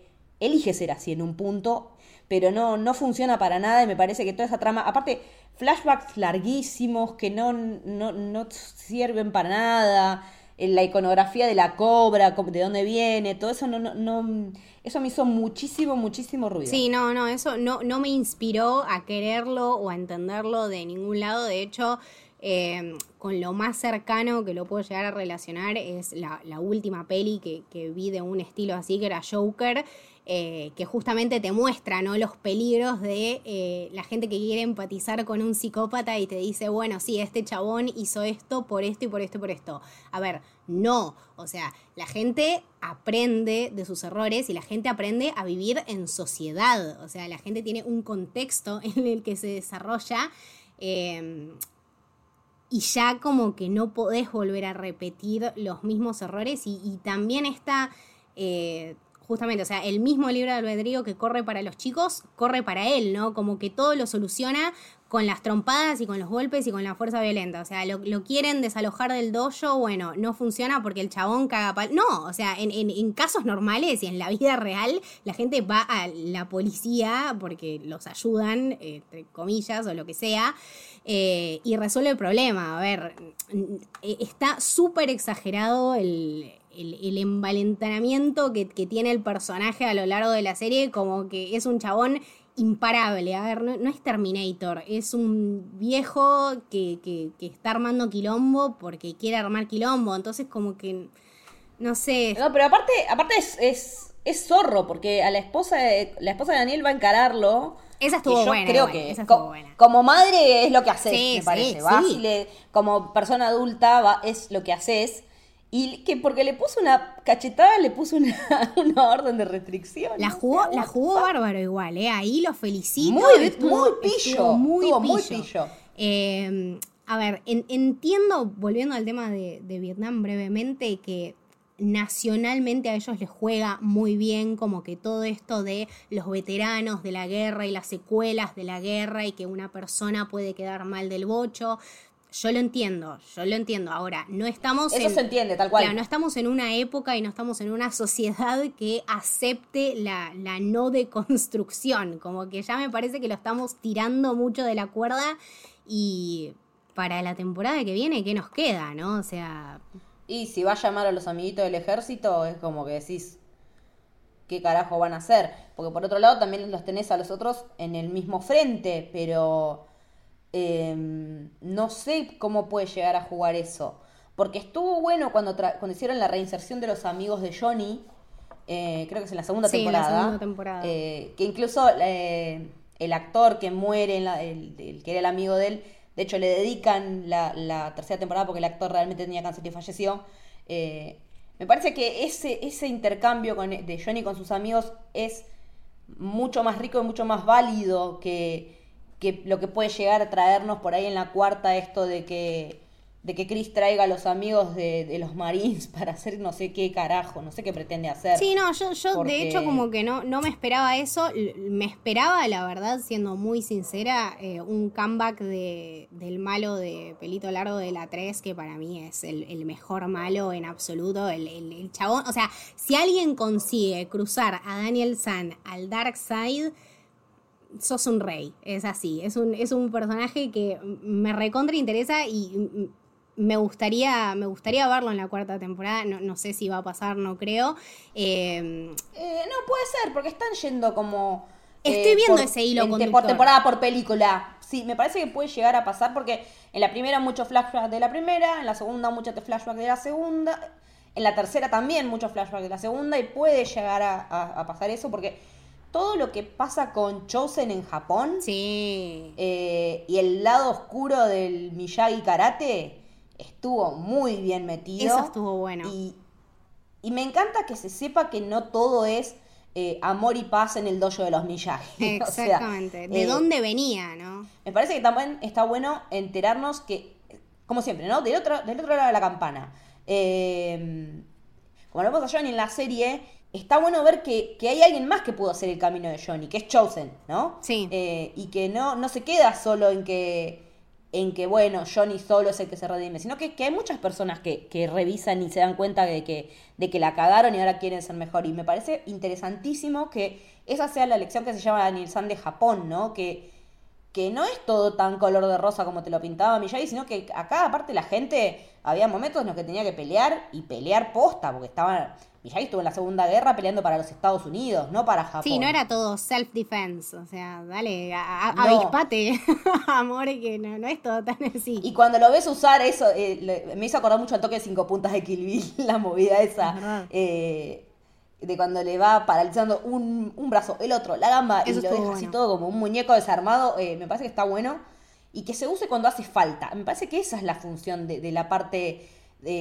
B: elige ser así en un punto pero no, no funciona para nada y me parece que toda esa trama, aparte, flashbacks larguísimos que no, no, no sirven para nada, la iconografía de la cobra, de dónde viene, todo eso no, no, no, eso me hizo muchísimo, muchísimo ruido.
A: Sí, no, no, eso no, no me inspiró a quererlo o a entenderlo de ningún lado. De hecho, eh, con lo más cercano que lo puedo llegar a relacionar es la, la última peli que, que, vi de un estilo así, que era Joker. Eh, que justamente te muestra ¿no? los peligros de eh, la gente que quiere empatizar con un psicópata y te dice, bueno, sí, este chabón hizo esto por esto y por esto y por esto. A ver, no, o sea, la gente aprende de sus errores y la gente aprende a vivir en sociedad, o sea, la gente tiene un contexto en el que se desarrolla. Em, y ya como que no podés volver a repetir los mismos errores y, también está eh, justamente, o sea, el mismo libro de albedrío que corre para los chicos, corre para él, ¿no? Como que todo lo soluciona con las trompadas y con los golpes y con la fuerza violenta. O sea, lo, quieren desalojar del dojo, bueno, no funciona porque el chabón caga pal. No, o sea, en, casos normales y en la vida real, la gente va a la policía porque los ayudan, entre comillas, o lo que sea, eh, y resuelve el problema. A ver, está súper exagerado el el, envalentonamiento que, tiene el personaje a lo largo de la serie, como que es un chabón imparable. A ver, no, es Terminator, es un viejo que, que, está armando quilombo porque quiere armar quilombo. Entonces, como que, no sé.
B: No, pero aparte, aparte es, es, zorro, porque a la esposa de, la esposa de Daniel va a encararlo.
A: Esa estuvo yo buena.
B: Creo que como madre es lo que haces, me parece. como persona adulta va, es lo que haces. Y que porque le puso una cachetada, le puso una, orden de restricción.
A: La jugó, la jugó bárbaro igual, ¿eh? Ahí lo felicito.
B: Muy, muy pillo.
A: Muy pillo. Em, a ver, entiendo, volviendo al tema de, de Vietnam brevemente, que nacionalmente a ellos les juega muy bien como que todo esto de los veteranos de la guerra y las secuelas de la guerra y que una persona puede quedar mal del bocho yo lo entiendo, yo lo entiendo. Ahora, no estamos
B: Eso se entiende, tal cual.
A: no estamos en una época y no estamos en una sociedad que acepte la, la no deconstrucción. Como que ya me parece que lo estamos tirando mucho de la cuerda y para la temporada que viene, ¿qué nos queda, no? O sea...
B: Y si va a llamar a los amiguitos del ejército, es como que decís, ¿qué carajo van a hacer? Porque por otro lado también los tenés a los otros en el mismo frente, pero em, no sé cómo puede llegar a jugar eso. Porque estuvo bueno cuando, cuando hicieron la reinserción de los amigos de Johnny, eh, creo que es en la segunda
A: sí,
B: temporada.
A: La segunda temporada.
B: Eh, que incluso eh, el actor que muere, el, que era el amigo de él, de hecho le dedican la, la, tercera temporada porque el actor realmente tenía cáncer y falleció. Me parece que ese, ese intercambio con, de Johnny con sus amigos es mucho más rico y mucho más válido que, que lo que puede llegar a traernos por ahí en la cuarta esto de que de que Chris traiga a los amigos de, los Marines para hacer no sé qué carajo, no sé qué pretende hacer.
A: Sí, no, yo, yo de hecho como que no, no me esperaba eso, me esperaba, la verdad, siendo muy sincera, eh, un comeback de, del malo de Pelito Largo de la 3, que para mí es el, mejor malo en absoluto, el, el, chabón, o sea, si alguien consigue cruzar a Daniel San al Dark Side sos un rey, es así, es un, es un personaje que me recontra interesa y me gustaría, me gustaría verlo en la cuarta temporada. No, sé si va a pasar, no creo.
B: Em, eh, no, puede ser, porque están yendo como.
A: Estoy eh, viendo ese hilo
B: conductor. Por temporada, por película. Sí, me parece que puede llegar a pasar porque en la primera muchos flashbacks de la primera, en la segunda muchos flashbacks de la segunda, en la tercera también muchos flashbacks de la segunda y puede llegar a, pasar eso porque todo lo que pasa con Chosen en Japón
A: sí.
B: Eh, y el lado oscuro del Miyagi Karate estuvo muy bien metido.
A: Eso estuvo bueno.
B: Y, me encanta que se sepa que no todo es eh, amor y paz en el dojo de los Miyagi.
A: Exactamente. ¿De eh, dónde venía, no?
B: Me parece que también está bueno enterarnos que, como siempre, ¿no? Del otro, del otro lado de la campana. Como lo vemos a Johnny en la serie, está bueno ver que, hay alguien más que pudo hacer el camino de Johnny, que es Chosen, ¿no?
A: Sí.
B: y que no, no se queda solo en que en que, bueno, Johnny solo es el que se redime, sino que, hay muchas personas que, que, revisan y se dan cuenta de que, de que la cagaron y ahora quieren ser mejor. Y me parece interesantísimo que esa sea la lección que se llama Daniel San de Japón, ¿no? Que, que no es todo tan color de rosa como te lo pintaba Miyagi, sino que acá, aparte, la gente, había momentos en los que tenía que pelear y pelear posta, porque estaban Miyagi estuvo en la Segunda Guerra peleando para los Estados Unidos, no para Japón.
A: Sí, no era todo self-defense, o sea, dale, avispate, amor, que no, es todo tan así.
B: Y cuando lo ves usar eso, eh, me hizo acordar mucho al toque de cinco puntas de Kill Bill, la movida esa. Eh, de cuando le va paralizando un, brazo, el otro, la gamba, y lo deja así todo como un muñeco desarmado, eh, me parece que está bueno. Y que se use cuando hace falta. Me parece que esa es la función de, de la parte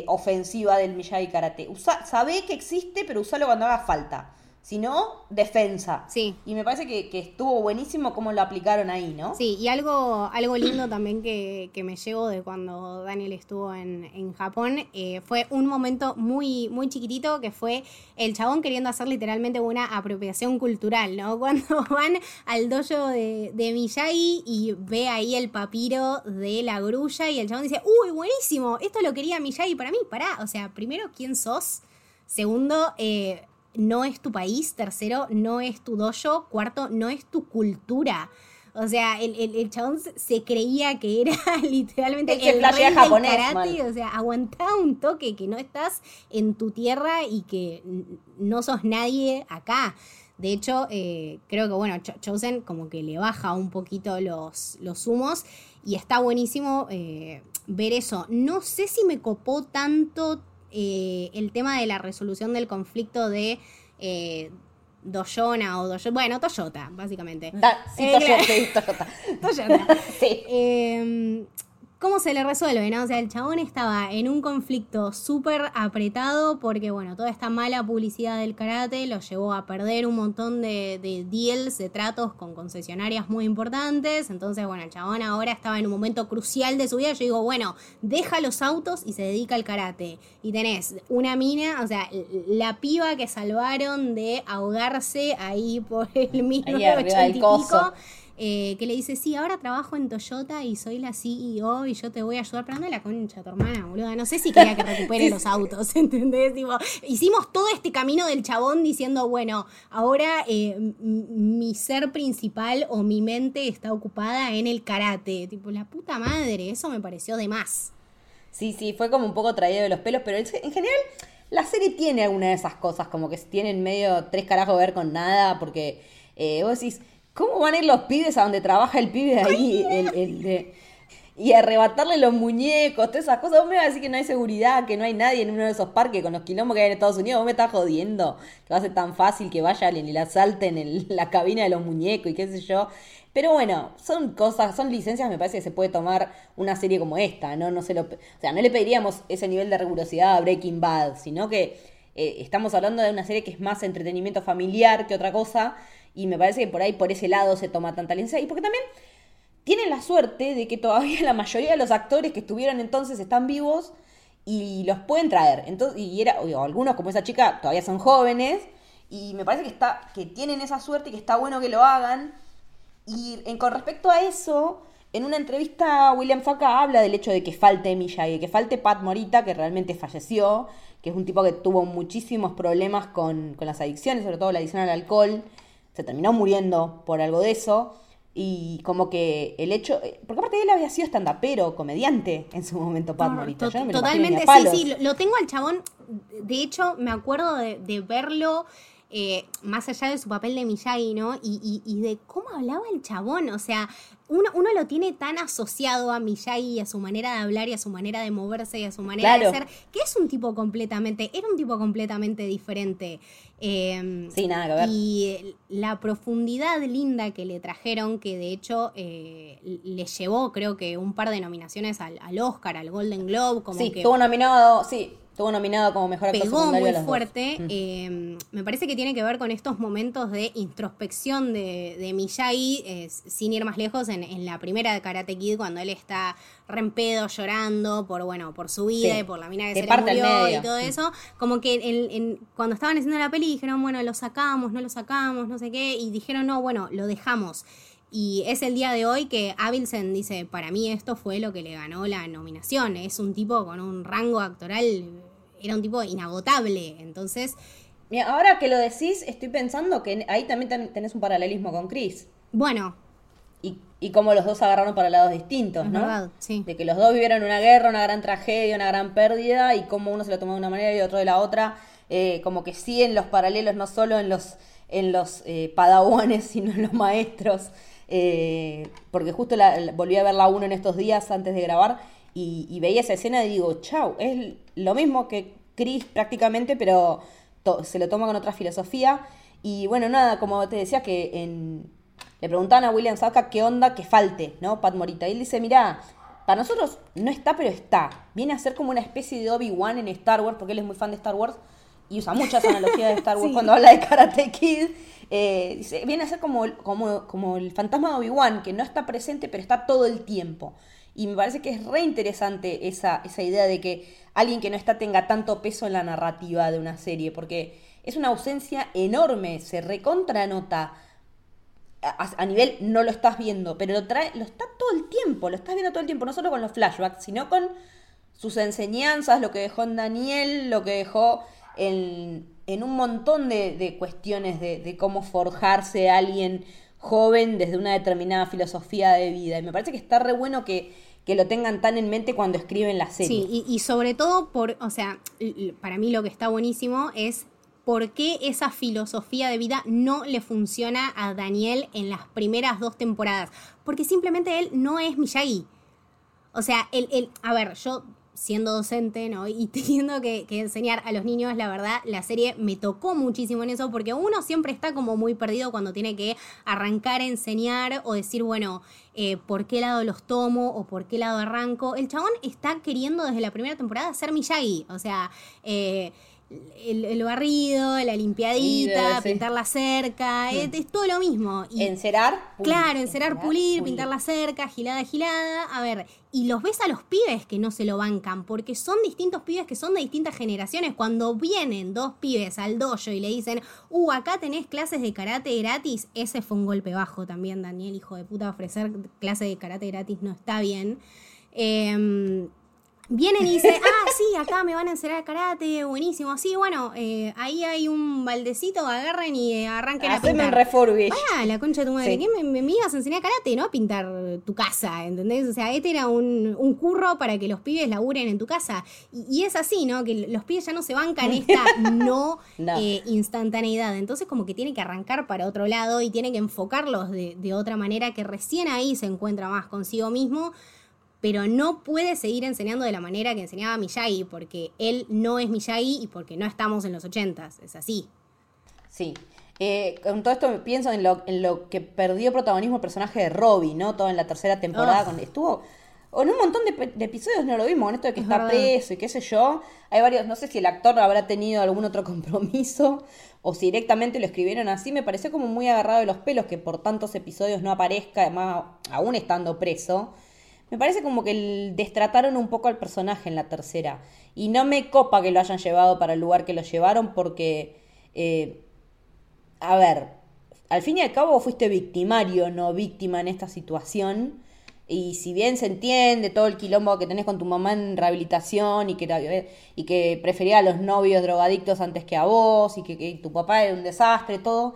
B: ofensiva del Miyagi Karate. Usa, sabe que existe, pero usalo cuando haga falta. Si no, defensa.
A: Sí.
B: Y me parece que, estuvo buenísimo cómo lo aplicaron ahí, ¿no?
A: Sí, y algo, algo lindo también que, me llevo de cuando Daniel estuvo en, Japón eh, fue un momento muy, muy chiquitito que fue el chabón queriendo hacer literalmente una apropiación cultural, ¿no? Cuando van al dojo de, de Miyagi y ve ahí el papiro de la grulla y el chabón dice, uy, buenísimo, esto lo quería Miyagi para mí, pará. O sea, primero, ¿quién sos? Segundo, eh, no es tu país, tercero, no es tu dojo, cuarto, no es tu cultura. O sea, el, el, chabón se creía que era literalmente
B: el, rey japonés,
A: karate. O sea, aguantaba un toque que no estás en tu tierra y que no sos nadie acá. De hecho, eh, creo que, bueno, Chosen como que le baja un poquito los, los humos y está buenísimo eh, ver eso. No sé si me copó tanto eh, el tema de la resolución del conflicto de eh, Doyona o Doyota, bueno, Toyota, básicamente.
B: sí, Toyota.
A: Toyota. sí. ¿Cómo se le resuelve? No? O sea, el chabón estaba en un conflicto súper apretado porque, bueno, toda esta mala publicidad del karate lo llevó a perder un montón de, deals, de tratos con concesionarias muy importantes. Entonces, bueno, el chabón ahora estaba en un momento crucial de su vida. Yo digo, bueno, deja los autos y se dedica al karate. Y tenés una mina, o sea, la piba que salvaron de ahogarse ahí por el 1980 y pico eh, que le dice, sí, ahora trabajo en Toyota y soy la CEO y yo te voy a ayudar. Pero anda la concha, tu hermana, boluda. No sé si quería que recupere los autos, ¿entendés? hicimos todo este camino del chabón diciendo, bueno, ahora eh, mi ser principal o mi mente está ocupada en el karate. Tipo, la puta madre, eso me pareció de más.
B: Sí, sí, fue como un poco traído de los pelos, pero en general la serie tiene alguna de esas cosas, como que tienen medio tres carajos ver con nada, porque eh, vos decís, ¿cómo van a ir los pibes a donde trabaja el pibe de ahí? El, de, y arrebatarle los muñecos, todas esas cosas. Vos me vas a decir que no hay seguridad, que no hay nadie en uno de esos parques con los quilombos que hay en Estados Unidos. Vos me estás jodiendo que va a ser tan fácil que vayan y la asalten en la cabina de los muñecos y qué sé yo. Pero bueno, son cosas, son licencias, me parece que se puede tomar una serie como esta, ¿no? No se lo, o sea, no le pediríamos ese nivel de rigurosidad a Breaking Bad, sino que eh, estamos hablando de una serie que es más entretenimiento familiar que otra cosa, y me parece que por ahí, por ese lado, se toma tanta licencia. Y porque también tienen la suerte de que todavía la mayoría de los actores que estuvieron entonces están vivos y los pueden traer. Entonces, y era, algunos como esa chica todavía son jóvenes, y me parece que está, que tienen esa suerte y que está bueno que lo hagan y en, con respecto a eso, en una entrevista William Faca habla del hecho de que falte Miyagi, que falte Pat Morita, que realmente falleció, que es un tipo que tuvo muchísimos problemas con, con las adicciones, sobre todo la adicción al alcohol, se terminó muriendo por algo de eso. Y como que el hecho. Porque aparte él había sido estandapero, comediante en su momento, Pat Morita.
A: totalmente, sí, sí, lo, tengo al chabón. De hecho, me acuerdo de, de verlo eh, más allá de su papel de Miyagi, ¿no? Y, de cómo hablaba el chabón, o sea, uno, uno, lo tiene tan asociado a Miyagi y a su manera de hablar y a su manera de moverse y a su manera de ser, que es un tipo completamente, era un tipo completamente diferente.
B: Em, sí, nada que ver.
A: Y la profundidad linda que le trajeron, que de hecho eh, le llevó, creo que, un par de nominaciones al, al Oscar, al Golden Globe, como
B: sí,
A: que...
B: estuvo nominado, sí, Estuvo nominado como mejor actor
A: Pegó muy fuerte. Mm. Eh, me parece que tiene que ver con estos momentos de introspección de, de Miyagi, sin ir más lejos, en, la primera de Karate Kid, cuando él está rempedo, llorando por, bueno, por su vida y por la mina que se le murió y todo mm. eso. Como que cuando estaban haciendo la peli dijeron, bueno, lo sacamos, no lo sacamos, no sé qué, y dijeron, no, bueno, lo dejamos. Y es el día de hoy que Avilsen dice, para mí esto fue lo que le ganó la nominación. Es un tipo con un rango actoral, era un tipo inagotable. Entonces...
B: Mira, ahora que lo decís, estoy pensando que ahí también tenés un paralelismo con Chris.
A: Bueno.
B: Y, y cómo los dos agarraron para lados distintos, ¿no?
A: Verdad, sí.
B: De que los dos vivieron una guerra, una gran tragedia, una gran pérdida, y cómo uno se lo tomó de una manera y otro de la otra. Eh, como que sí en los paralelos, no solo en los, en los eh, padawanes, sino en los maestros. Eh, porque justo la, volví a ver la 1 en estos días antes de grabar y, veía esa escena y digo, chau, es lo mismo que Chris prácticamente, pero se lo toma con otra filosofía. Y bueno, nada, como te decía que en, le preguntaban a William Saka qué onda que falte, ¿no? Pat Morita. Y él dice, mira, para nosotros no está, pero está. Viene a ser como una especie de Obi-Wan en Star Wars, porque él es muy fan de Star Wars y usa muchas analogías de Star Wars cuando habla de Karate Kid. Eh, dice, viene a ser como, como, como el fantasma de Obi-Wan, que no está presente, pero está todo el tiempo. Y me parece que es re interesante esa, esa idea de que alguien que no está tenga tanto peso en la narrativa de una serie, porque es una ausencia enorme, se recontranota. A, a nivel no lo estás viendo, pero lo, trae, lo está todo el tiempo, lo estás viendo todo el tiempo, no solo con los flashbacks, sino con sus enseñanzas, lo que dejó en Daniel, lo que dejó en, en un montón de, cuestiones de, cómo forjarse alguien joven desde una determinada filosofía de vida. Y me parece que está re bueno que, que lo tengan tan en mente cuando escriben la serie.
A: Sí, y, sobre todo por, o sea, para mí lo que está buenísimo es por qué esa filosofía de vida no le funciona a Daniel en las primeras dos temporadas. Porque simplemente él no es Miyagi. O sea, el, el, a ver, yo siendo docente, ¿no? Y teniendo que, enseñar a los niños, la verdad, la serie me tocó muchísimo en eso, porque uno siempre está como muy perdido cuando tiene que arrancar a enseñar o decir, bueno, eh, por qué lado los tomo o por qué lado arranco. El chabón está queriendo desde la primera temporada ser Miyagi, o sea, eh, el, barrido, la limpiadita, pintar la cerca, mm. es, todo lo mismo.
B: Y, encerar.
A: claro, encerar, pulir, pintar la cerca, gilada, gilada. A ver, y los ves a los pibes que no se lo bancan, porque son distintos pibes que son de distintas generaciones. Cuando vienen dos pibes al dojo y le dicen, uh, acá tenés clases de karate gratis, ese fue un golpe bajo también, Daniel, hijo de puta, ofrecer clases de karate gratis no está bien. Eh, Vienen y dicen, ah, sí, acá me van a enseñar karate, buenísimo. Sí, bueno, eh, ahí hay un baldecito, agarren y eh, arranquen a pintar.
B: refurbish.
A: Ah, la concha de tu madre, ¿qué me, me, ibas a enseñar karate, no? Pintar tu casa, ¿entendés? O sea, este era un, un curro para que los pibes laburen en tu casa. Y, es así, ¿no? Que los pibes ya no se bancan esta no, Eh, instantaneidad. Entonces como que tiene que arrancar para otro lado y tiene que enfocarlos de, de otra manera que recién ahí se encuentra más consigo mismo pero no puede seguir enseñando de la manera que enseñaba Miyagi, porque él no es Miyagi y porque no estamos en los ochentas, es así.
B: Sí. Eh, con todo esto pienso en lo, en lo que perdió protagonismo el personaje de Robbie, ¿no? Todo en la tercera temporada, cuando estuvo... En un montón de, episodios no lo vimos, con esto de que está preso y qué sé yo. Hay varios, no sé si el actor habrá tenido algún otro compromiso o si directamente lo escribieron así. Me pareció como muy agarrado de los pelos que por tantos episodios no aparezca, además aún estando preso. Me parece como que destrataron un poco al personaje en la tercera. Y no me copa que lo hayan llevado para el lugar que lo llevaron porque, eh, a ver, al fin y al cabo fuiste victimario, no víctima en esta situación. Y si bien se entiende todo el quilombo que tenés con tu mamá en rehabilitación y que, y que prefería a los novios drogadictos antes que a vos y que, que tu papá era un desastre, todo,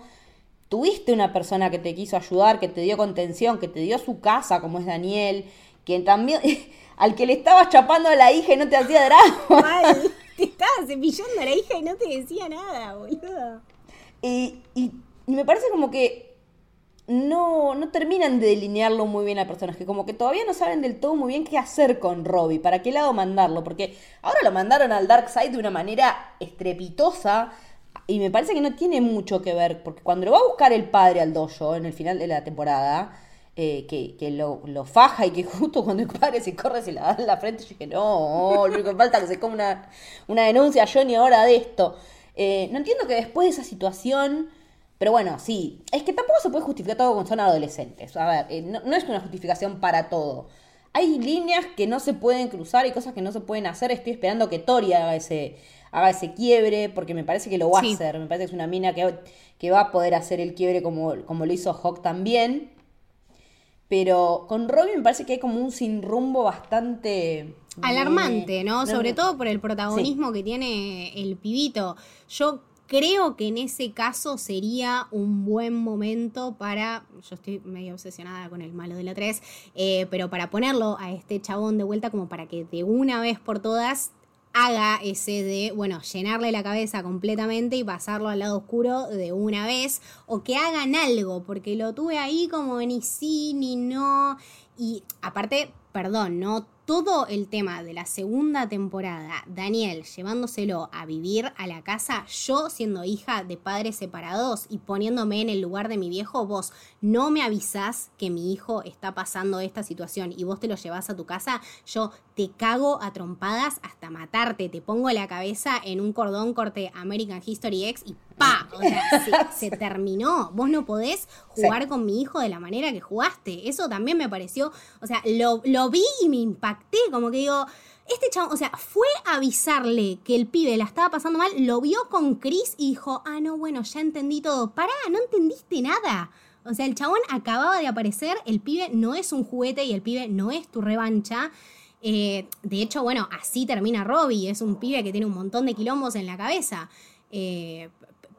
B: tuviste una persona que te quiso ayudar, que te dio contención, que te dio su casa, como es Daniel, quien también, al que le estabas chapando a la hija y no te hacía drama.
A: Te estabas cepillando a la hija y no te decía nada, boludo.
B: Y, y, me parece como que no, no terminan de delinearlo muy bien al personaje, como que todavía no saben del todo muy bien qué hacer con Robbie, para qué lado mandarlo, porque ahora lo mandaron al Dark Side de una manera estrepitosa, y me parece que no tiene mucho que ver, porque cuando lo va a buscar el padre al dojo en el final de la temporada, eh, que, lo, faja y que justo cuando el padre se corre se la da en la frente, yo dije, no, lo único que falta que se come una, una denuncia a Johnny ahora de esto. Eh, no entiendo que después de esa situación, pero bueno, sí, es que tampoco se puede justificar todo con son adolescentes. A ver, eh, no, es una justificación para todo. Hay líneas que no se pueden cruzar y cosas que no se pueden hacer. Estoy esperando que Tori haga ese, haga ese quiebre, porque me parece que lo va a hacer. Me parece que es una mina que, que va a poder hacer el quiebre como, como lo hizo Hawk también. Pero con Robin me parece que hay como un sin rumbo bastante...
A: Alarmante, ¿no? Sobre todo por el protagonismo que tiene el pibito. Yo creo que en ese caso sería un buen momento para, yo estoy medio obsesionada con el malo de la 3, eh, pero para ponerlo a este chabón de vuelta como para que de una vez por todas haga ese de, bueno, llenarle la cabeza completamente y pasarlo al lado oscuro de una vez, o que hagan algo, porque lo tuve ahí como ni sí ni no, y aparte, perdón, no todo el tema de la segunda temporada, Daniel llevándoselo a vivir a la casa, yo siendo hija de padres separados y poniéndome en el lugar de mi viejo, vos no me avisás que mi hijo está pasando esta situación y vos te lo llevas a tu casa, yo te cago a trompadas hasta matarte, te pongo la cabeza en un cordón corte American History X y ¡pa! O sea, se, terminó. Vos no podés jugar con mi hijo de la manera que jugaste. Eso también me pareció, o sea, lo, lo vi y me impacté, como que digo, este chabón, o sea, fue a avisarle que el pibe la estaba pasando mal, lo vio con Chris y dijo, ah, no, bueno, ya entendí todo. Pará, no entendiste nada. O sea, el chabón acababa de aparecer, el pibe no es un juguete y el pibe no es tu revancha. Eh, de hecho, bueno, así termina Robbie, es un pibe que tiene un montón de quilombos en la cabeza. Eh,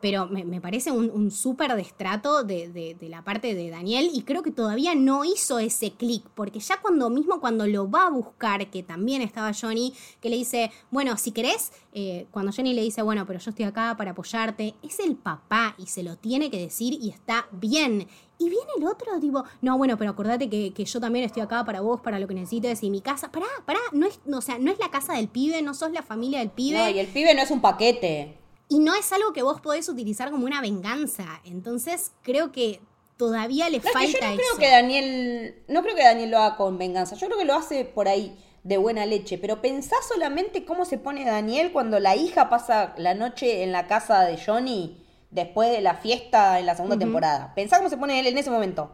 A: pero me, parece un, súper destrato de, de, la parte de Daniel y creo que todavía no hizo ese clic, porque ya cuando mismo cuando lo va a buscar, que también estaba Johnny, que le dice, bueno, si querés, eh, cuando Johnny le dice, bueno, pero yo estoy acá para apoyarte, es el papá y se lo tiene que decir y está bien. Y viene el otro, tipo, no, bueno, pero acordate que, yo también estoy acá para vos, para lo que necesites, y mi casa, pará, pará, no es, o sea, no es la casa del pibe, no sos la familia del pibe. No,
B: y el pibe no es un paquete.
A: Y no es algo que vos podés utilizar como una venganza. Entonces creo que todavía le falta
B: yo no creo que Daniel, no creo que Daniel lo haga con venganza. Yo creo que lo hace por ahí. de buena leche, pero pensá solamente cómo se pone Daniel cuando la hija pasa la noche en la casa de Johnny después de la fiesta en la segunda temporada. Pensá cómo se pone él en ese momento.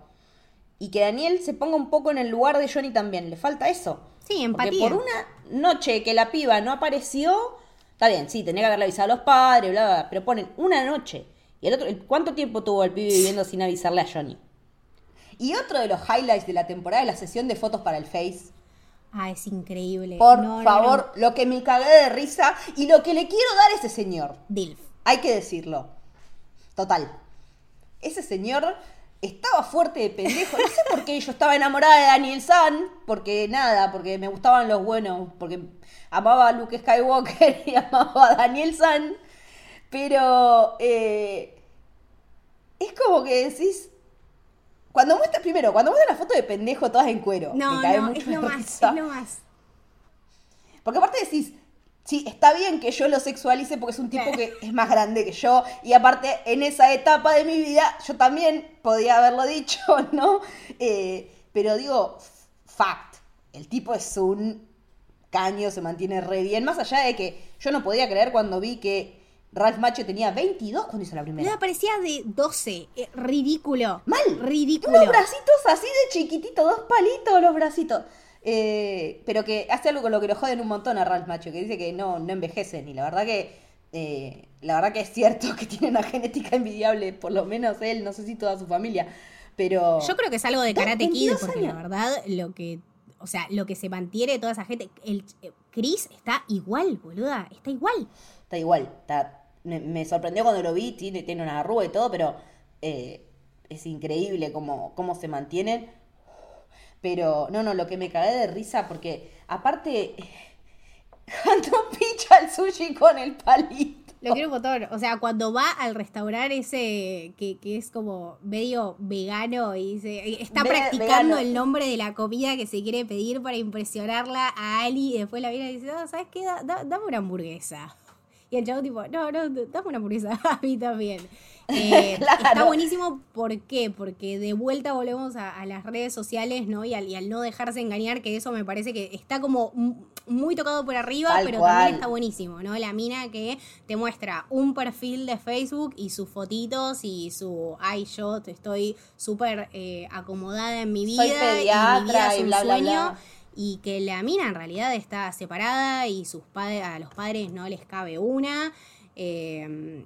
B: Y que Daniel se ponga un poco en el lugar de Johnny también. Le falta eso.
A: Sí, empatía.
B: Porque por una noche que la piba no apareció, está bien, sí, tenía que haberle avisado a los padres, bla, bla, bla, pero ponen una noche. ¿Y el otro, cuánto tiempo tuvo el pibe viviendo sin avisarle a Johnny? Y otro de los highlights de la temporada es la sesión de fotos para el Face.
A: Ah, es increíble.
B: Por favor, lo que me cagué de risa y lo que le quiero dar a ese señor.
A: Dilf.
B: Hay que decirlo. Total. Ese señor estaba fuerte de pendejo. No sé por qué yo estaba enamorada de Daniel San, porque nada, porque me gustaban los buenos, porque amaba a Luke Skywalker y amaba a Daniel San. Pero eh, es como que decís. Cuando muestras, primero, cuando muestras la foto de pendejo todas en cuero,
A: no, no, es lo más, es lo más.
B: Porque aparte decís, Sí, está bien que yo lo sexualice porque es un tipo que es más grande que yo y aparte en esa etapa de mi vida yo también podía haberlo dicho, ¿no? Eh, pero digo, fact, el tipo es un caño, se mantiene re bien, más allá de que yo no podía creer cuando vi que Ralph Macho tenía 22 cuando hizo la primera.
A: Me parecía de 12, eh, ridículo.
B: Mal.
A: Ridículo.
B: Unos bracitos así de chiquitito, dos palitos los bracitos. Eh, pero que hace algo con lo que lo joden un montón a Ralph Macho, que dice que no, no envejecen. Y la verdad que eh, la verdad que es cierto que tiene una genética envidiable, por lo menos él, no sé si toda su familia. Pero.
A: Yo creo que es algo de Karate Kid, porque la verdad, lo que. O sea, lo que se mantiene toda esa gente. El, eh, Chris está igual, boluda. Está igual.
B: Está igual. Está, me, sorprendió cuando lo vi. Tiene, tiene una arruga y todo, pero es increíble cómo, cómo se mantienen pero no, no, lo que me cagué de risa, porque aparte, cuando picha el sushi con el palito.
A: Lo quiero un montón. O sea, cuando va al restaurante ese que, que es como medio vegano y dice, está practicando el nombre de la comida que se quiere pedir para impresionarla a Ali y después la viene y dice, no, ¿sabes qué? dame una hamburguesa. Y el chavo tipo, no, no, dame una hamburguesa a mí también. Eh, está buenísimo, ¿por qué? Porque de vuelta volvemos a, las redes sociales, ¿no? Y al, no dejarse engañar, que eso me parece que está como muy tocado por arriba, pero también está buenísimo, ¿no? La mina que te muestra un perfil de Facebook y sus fotitos y su, ay, yo estoy súper eh, acomodada en mi vida. y mi vida es un sueño. Y que la mina en realidad está separada y sus padres, a los padres no les cabe una. Eh,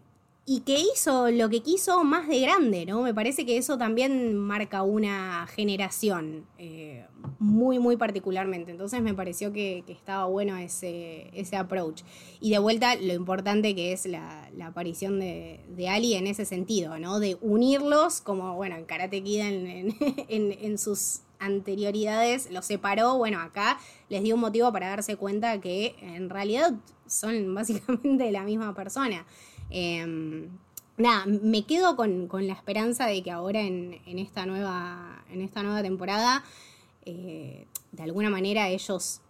A: y que hizo lo que quiso más de grande, ¿no? Me parece que eso también marca una generación eh, muy, muy particularmente. Entonces me pareció que, estaba bueno ese, ese approach. Y de vuelta, lo importante que es la, aparición de, Ali en ese sentido, ¿no? De unirlos, como, bueno, en Karate Kid en, en sus anterioridades los separó, bueno, acá les dio un motivo para darse cuenta que en realidad son básicamente la misma persona. Em, nada, me quedo con, la esperanza de que ahora en, esta, nueva, en esta nueva temporada, eh, de alguna manera ellos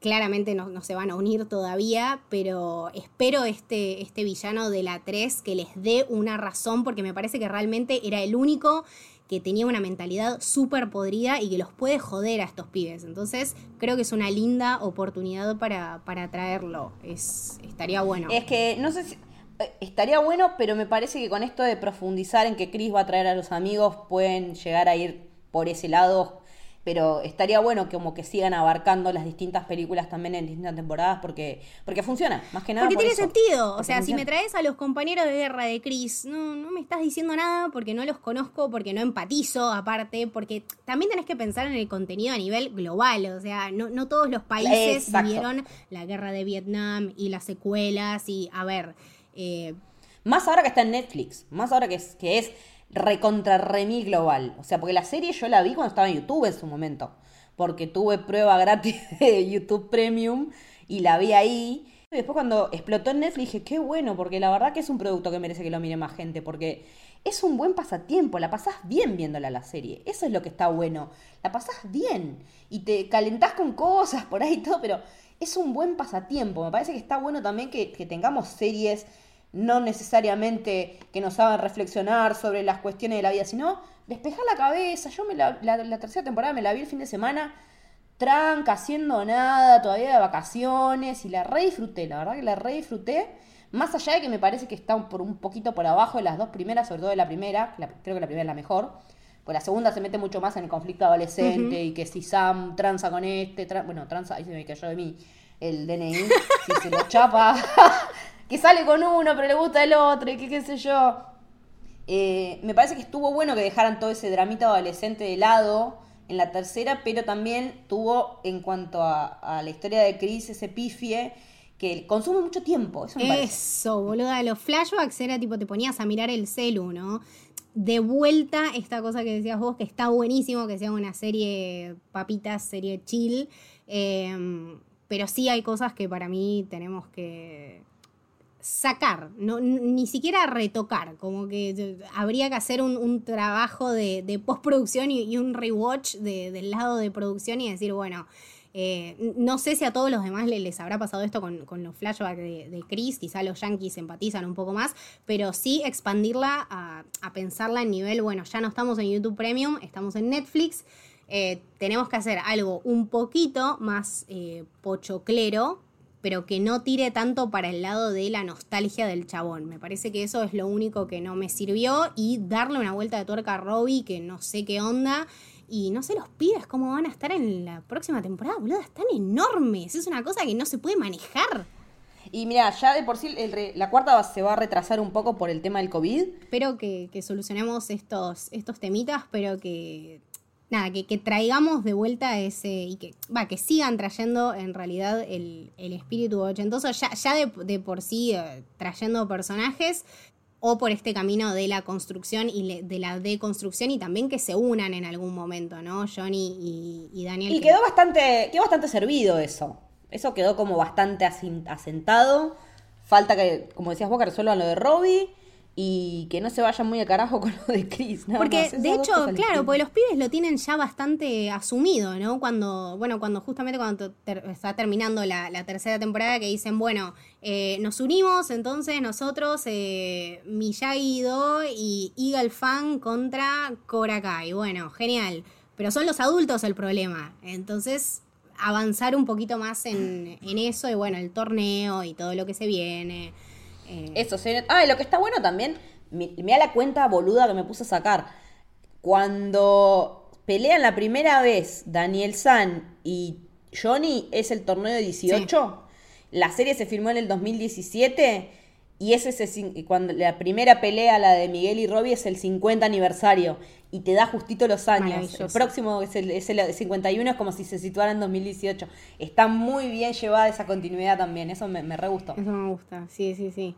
A: claramente no, se van a unir todavía, pero espero este, este villano de la 3 que les dé una razón, porque me parece que realmente era el único que tenía una mentalidad súper podrida y que los puede joder a estos pibes. Entonces, creo que es una linda oportunidad para, para traerlo. Es, estaría bueno.
B: Es que, no sé si, eh, estaría bueno, pero me parece que con esto de profundizar en que Chris va a traer a los amigos, pueden llegar a ir por ese lado. Pero estaría bueno que como que sigan abarcando las distintas películas también en distintas temporadas porque, porque funciona, más que nada.
A: Porque tiene sentido. O sea, si me traes a los compañeros de guerra de Chris, no, no me estás diciendo nada porque no los conozco, porque no empatizo, aparte, porque también tenés que pensar en el contenido a nivel global. O sea, no, no todos los países vieron la guerra de Vietnam y las secuelas y, a ver, eh,
B: más ahora que está en Netflix, más ahora que es, que es recontra remi global. O sea, porque la serie yo la vi cuando estaba en YouTube en su momento. Porque tuve prueba gratis de YouTube Premium y la vi ahí. Y después cuando explotó Netflix dije, qué bueno, porque la verdad que es un producto que merece que lo mire más gente, porque es un buen pasatiempo, la pasás bien viéndola la serie. Eso es lo que está bueno. La pasás bien y te calentás con cosas por ahí y todo, pero es un buen pasatiempo. Me parece que está bueno también que tengamos series no necesariamente que nos hagan reflexionar sobre las cuestiones de la vida, sino despejar la cabeza. Yo me la, la, tercera temporada me la vi el fin de semana tranca, haciendo nada, todavía de vacaciones, y la re disfruté, la verdad que la re disfruté. Más allá de que me parece que está por un poquito por abajo de las dos primeras, sobre todo de la primera, creo que la primera es la mejor. Pues la segunda se mete mucho más en el conflicto adolescente y que si Sam tranza con este, bueno, tranza, ahí se me cayó de mí el DNI, si se lo chapa, que sale con uno pero le gusta el otro y qué sé yo. Eh, me parece que estuvo bueno que dejaran todo ese dramita adolescente de lado en la tercera, pero también tuvo en cuanto a, la historia de Chris ese pifie que consume mucho tiempo. Eso, me
A: eso boluda. Los flashbacks era tipo, te ponías a mirar el celu, ¿no? De vuelta, esta cosa que decías vos, que está buenísimo, que sea una serie papitas, serie chill. Em, pero sí hay cosas que para mí tenemos que sacar, no, ni siquiera retocar, como que habría que hacer un, trabajo de, postproducción y, un rewatch del lado de producción y decir, bueno, eh, no sé si a todos los demás les, habrá pasado esto con, los flashbacks de, Chris, quizá los yankees empatizan un poco más, pero sí expandirla a, pensarla en nivel, bueno, ya no estamos en YouTube Premium, estamos en Netflix. Eh, tenemos que hacer algo un poquito más eh, pochoclero pero que no tire tanto para el lado de la nostalgia del chabón. Me parece que eso es lo único que no me sirvió y darle una vuelta de tuerca a Robbie, que no sé qué onda. Y no sé los pibes cómo van a estar en la próxima temporada, boludo, están enormes. Es una cosa que no se puede manejar.
B: Y mira, ya de por sí la cuarta se va a retrasar un poco por el tema del COVID.
A: Espero que, que solucionemos estos, estos temitas, pero que nada, que, que, traigamos de vuelta ese, y que, va, que sigan trayendo en realidad el, el espíritu ochentoso, ya, ya de, de por sí eh, trayendo personajes, o por este camino de la construcción y de la deconstrucción y también que se unan en algún momento, ¿no? Johnny y, Daniel.
B: Y quedó bastante, quedó bastante servido eso. Eso quedó como bastante asentado. Falta que, como decías vos, que resuelvan lo de Robbie y que no se vayan muy a carajo con lo de Chris.
A: porque de hecho, claro, porque los pibes lo tienen ya bastante asumido, ¿no? Cuando, bueno, cuando justamente cuando está terminando la, tercera temporada que dicen, bueno, eh, nos unimos, entonces nosotros, eh, Miyagi-Do y Eagle Fan contra Cobra Kai. Bueno, genial. Pero son los adultos el problema. Entonces, avanzar un poquito más en, en eso y bueno, el torneo y todo lo que se viene.
B: Eh, Eso, se... Ah, y lo que está bueno también, mira la cuenta boluda que me puse a sacar. Cuando pelean la primera vez Daniel San y Johnny, es el torneo de 18. La serie se filmó en el 2017 y ese es cuando la primera pelea, la de Miguel y Robbie, es el 50 aniversario y te da justito los años. El próximo es el, es el 51, es como si se situara en 2018. Está muy bien llevada esa continuidad también, eso me, me re gustó.
A: Eso me gusta, sí, sí, sí.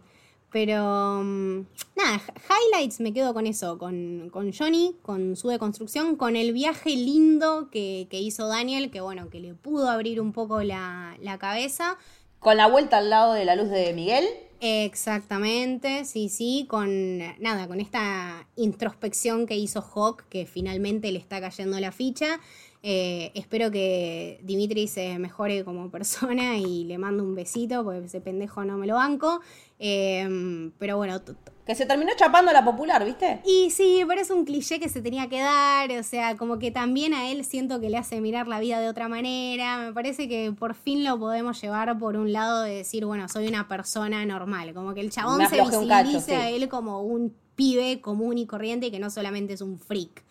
A: Pero mm, nada, highlights me quedo con eso, con, con, Johnny, con su deconstrucción, con el viaje lindo que, que, hizo Daniel, que bueno, que le pudo abrir un poco la, la cabeza.
B: Con la vuelta al lado de la luz de Miguel.
A: Exactamente, sí, sí, con nada, con esta introspección que hizo Hawk, que finalmente le está cayendo la ficha. Eh, espero que Dimitri se mejore como persona y le mando un besito, porque ese pendejo no me lo banco. Em, pero bueno.
B: Que se terminó chapando la popular, ¿viste?
A: Y sí, pero es un cliché que se tenía que dar. O sea, como que también a él siento que le hace mirar la vida de otra manera. Me parece que por fin lo podemos llevar por un lado de decir, bueno, soy una persona normal. Como que el chabón se visibiliza a él como un pibe común y corriente y que no solamente es un freak.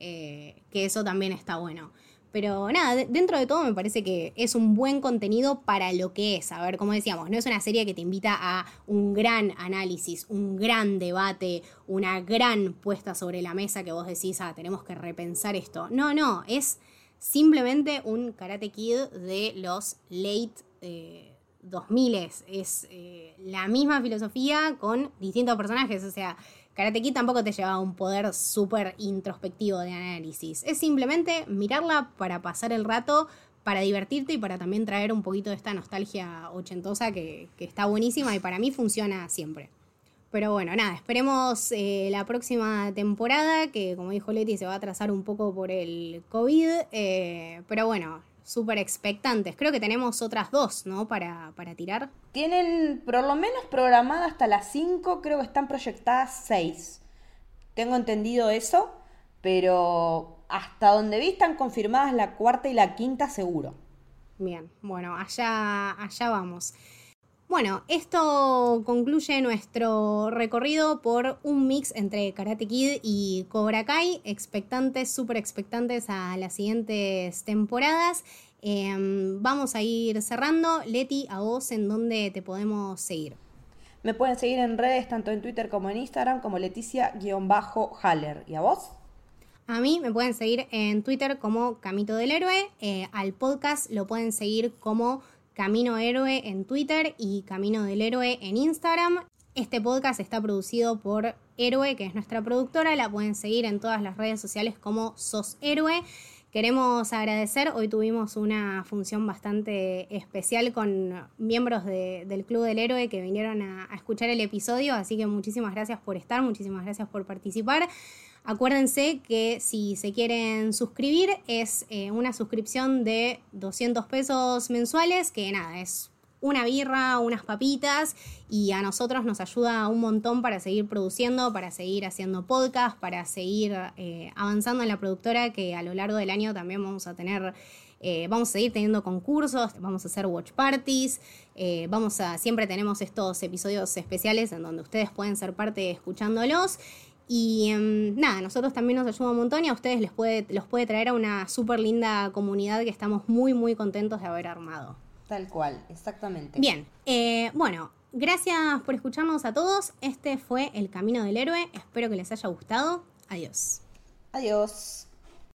A: Eh, que eso también está bueno. Pero nada, dentro de todo me parece que es un buen contenido para lo que es. A ver, como decíamos, no es una serie que te invita a un gran análisis, un gran debate, una gran puesta sobre la mesa que vos decís, ah, tenemos que repensar esto. No, no, es simplemente un Karate Kid de los late 2000. Eh, es eh, la misma filosofía con distintos personajes. O sea, Karate tampoco te lleva un poder súper introspectivo de análisis. Es simplemente mirarla para pasar el rato, para divertirte y para también traer un poquito de esta nostalgia ochentosa que, está buenísima y para mí funciona siempre. Pero bueno, nada, esperemos eh, la próxima temporada, que como dijo Leti se va a trazar un poco por el COVID. Eh, pero bueno, súper expectantes. Creo que tenemos otras dos, ¿no? Para, para tirar.
B: Tienen por lo menos programada hasta las 5, creo que están proyectadas 6. Tengo entendido eso, pero hasta donde vi están confirmadas la cuarta y la quinta seguro.
A: Bien, bueno, allá, allá vamos. Bueno, esto concluye nuestro recorrido por un mix entre Karate Kid y Cobra Kai, expectantes, súper expectantes a las siguientes temporadas. Em, vamos a ir cerrando. Leti, a vos, ¿en dónde te podemos seguir?
B: Me pueden seguir en redes, tanto en Twitter como en Instagram, como Leticia-Haller. ¿Y a vos?
A: A mí me pueden seguir en Twitter como Camito del Héroe. Eh, al podcast lo pueden seguir como Camino Héroe en Twitter y Camino del Héroe en Instagram. Este podcast está producido por Héroe, que es nuestra productora. La pueden seguir en todas las redes sociales como Sos Héroe. Queremos agradecer, hoy tuvimos una función bastante especial con miembros del Club del Héroe que vinieron a, escuchar el episodio, así que muchísimas gracias por estar, muchísimas gracias por participar. Acuérdense que si se quieren suscribir es eh, una suscripción de 200 pesos mensuales, que nada, es una birra, unas papitas y a nosotros nos ayuda un montón para seguir produciendo, para seguir haciendo podcast, para seguir eh, avanzando en la productora que a lo largo del año también vamos a tener... Eh, vamos a seguir teniendo concursos, vamos a hacer watch parties, vamos a, siempre tenemos estos episodios especiales en donde ustedes pueden ser parte escuchándolos y em, nada, nosotros también nos ayuda un montón y a ustedes les puede, los puede traer a una súper linda comunidad que estamos muy, muy contentos de haber armado.
B: Tal cual, exactamente.
A: Bien, eh, bueno, gracias por escucharnos a todos. Este fue El Camino del Héroe. Espero que les haya gustado. Adiós.
B: Adiós.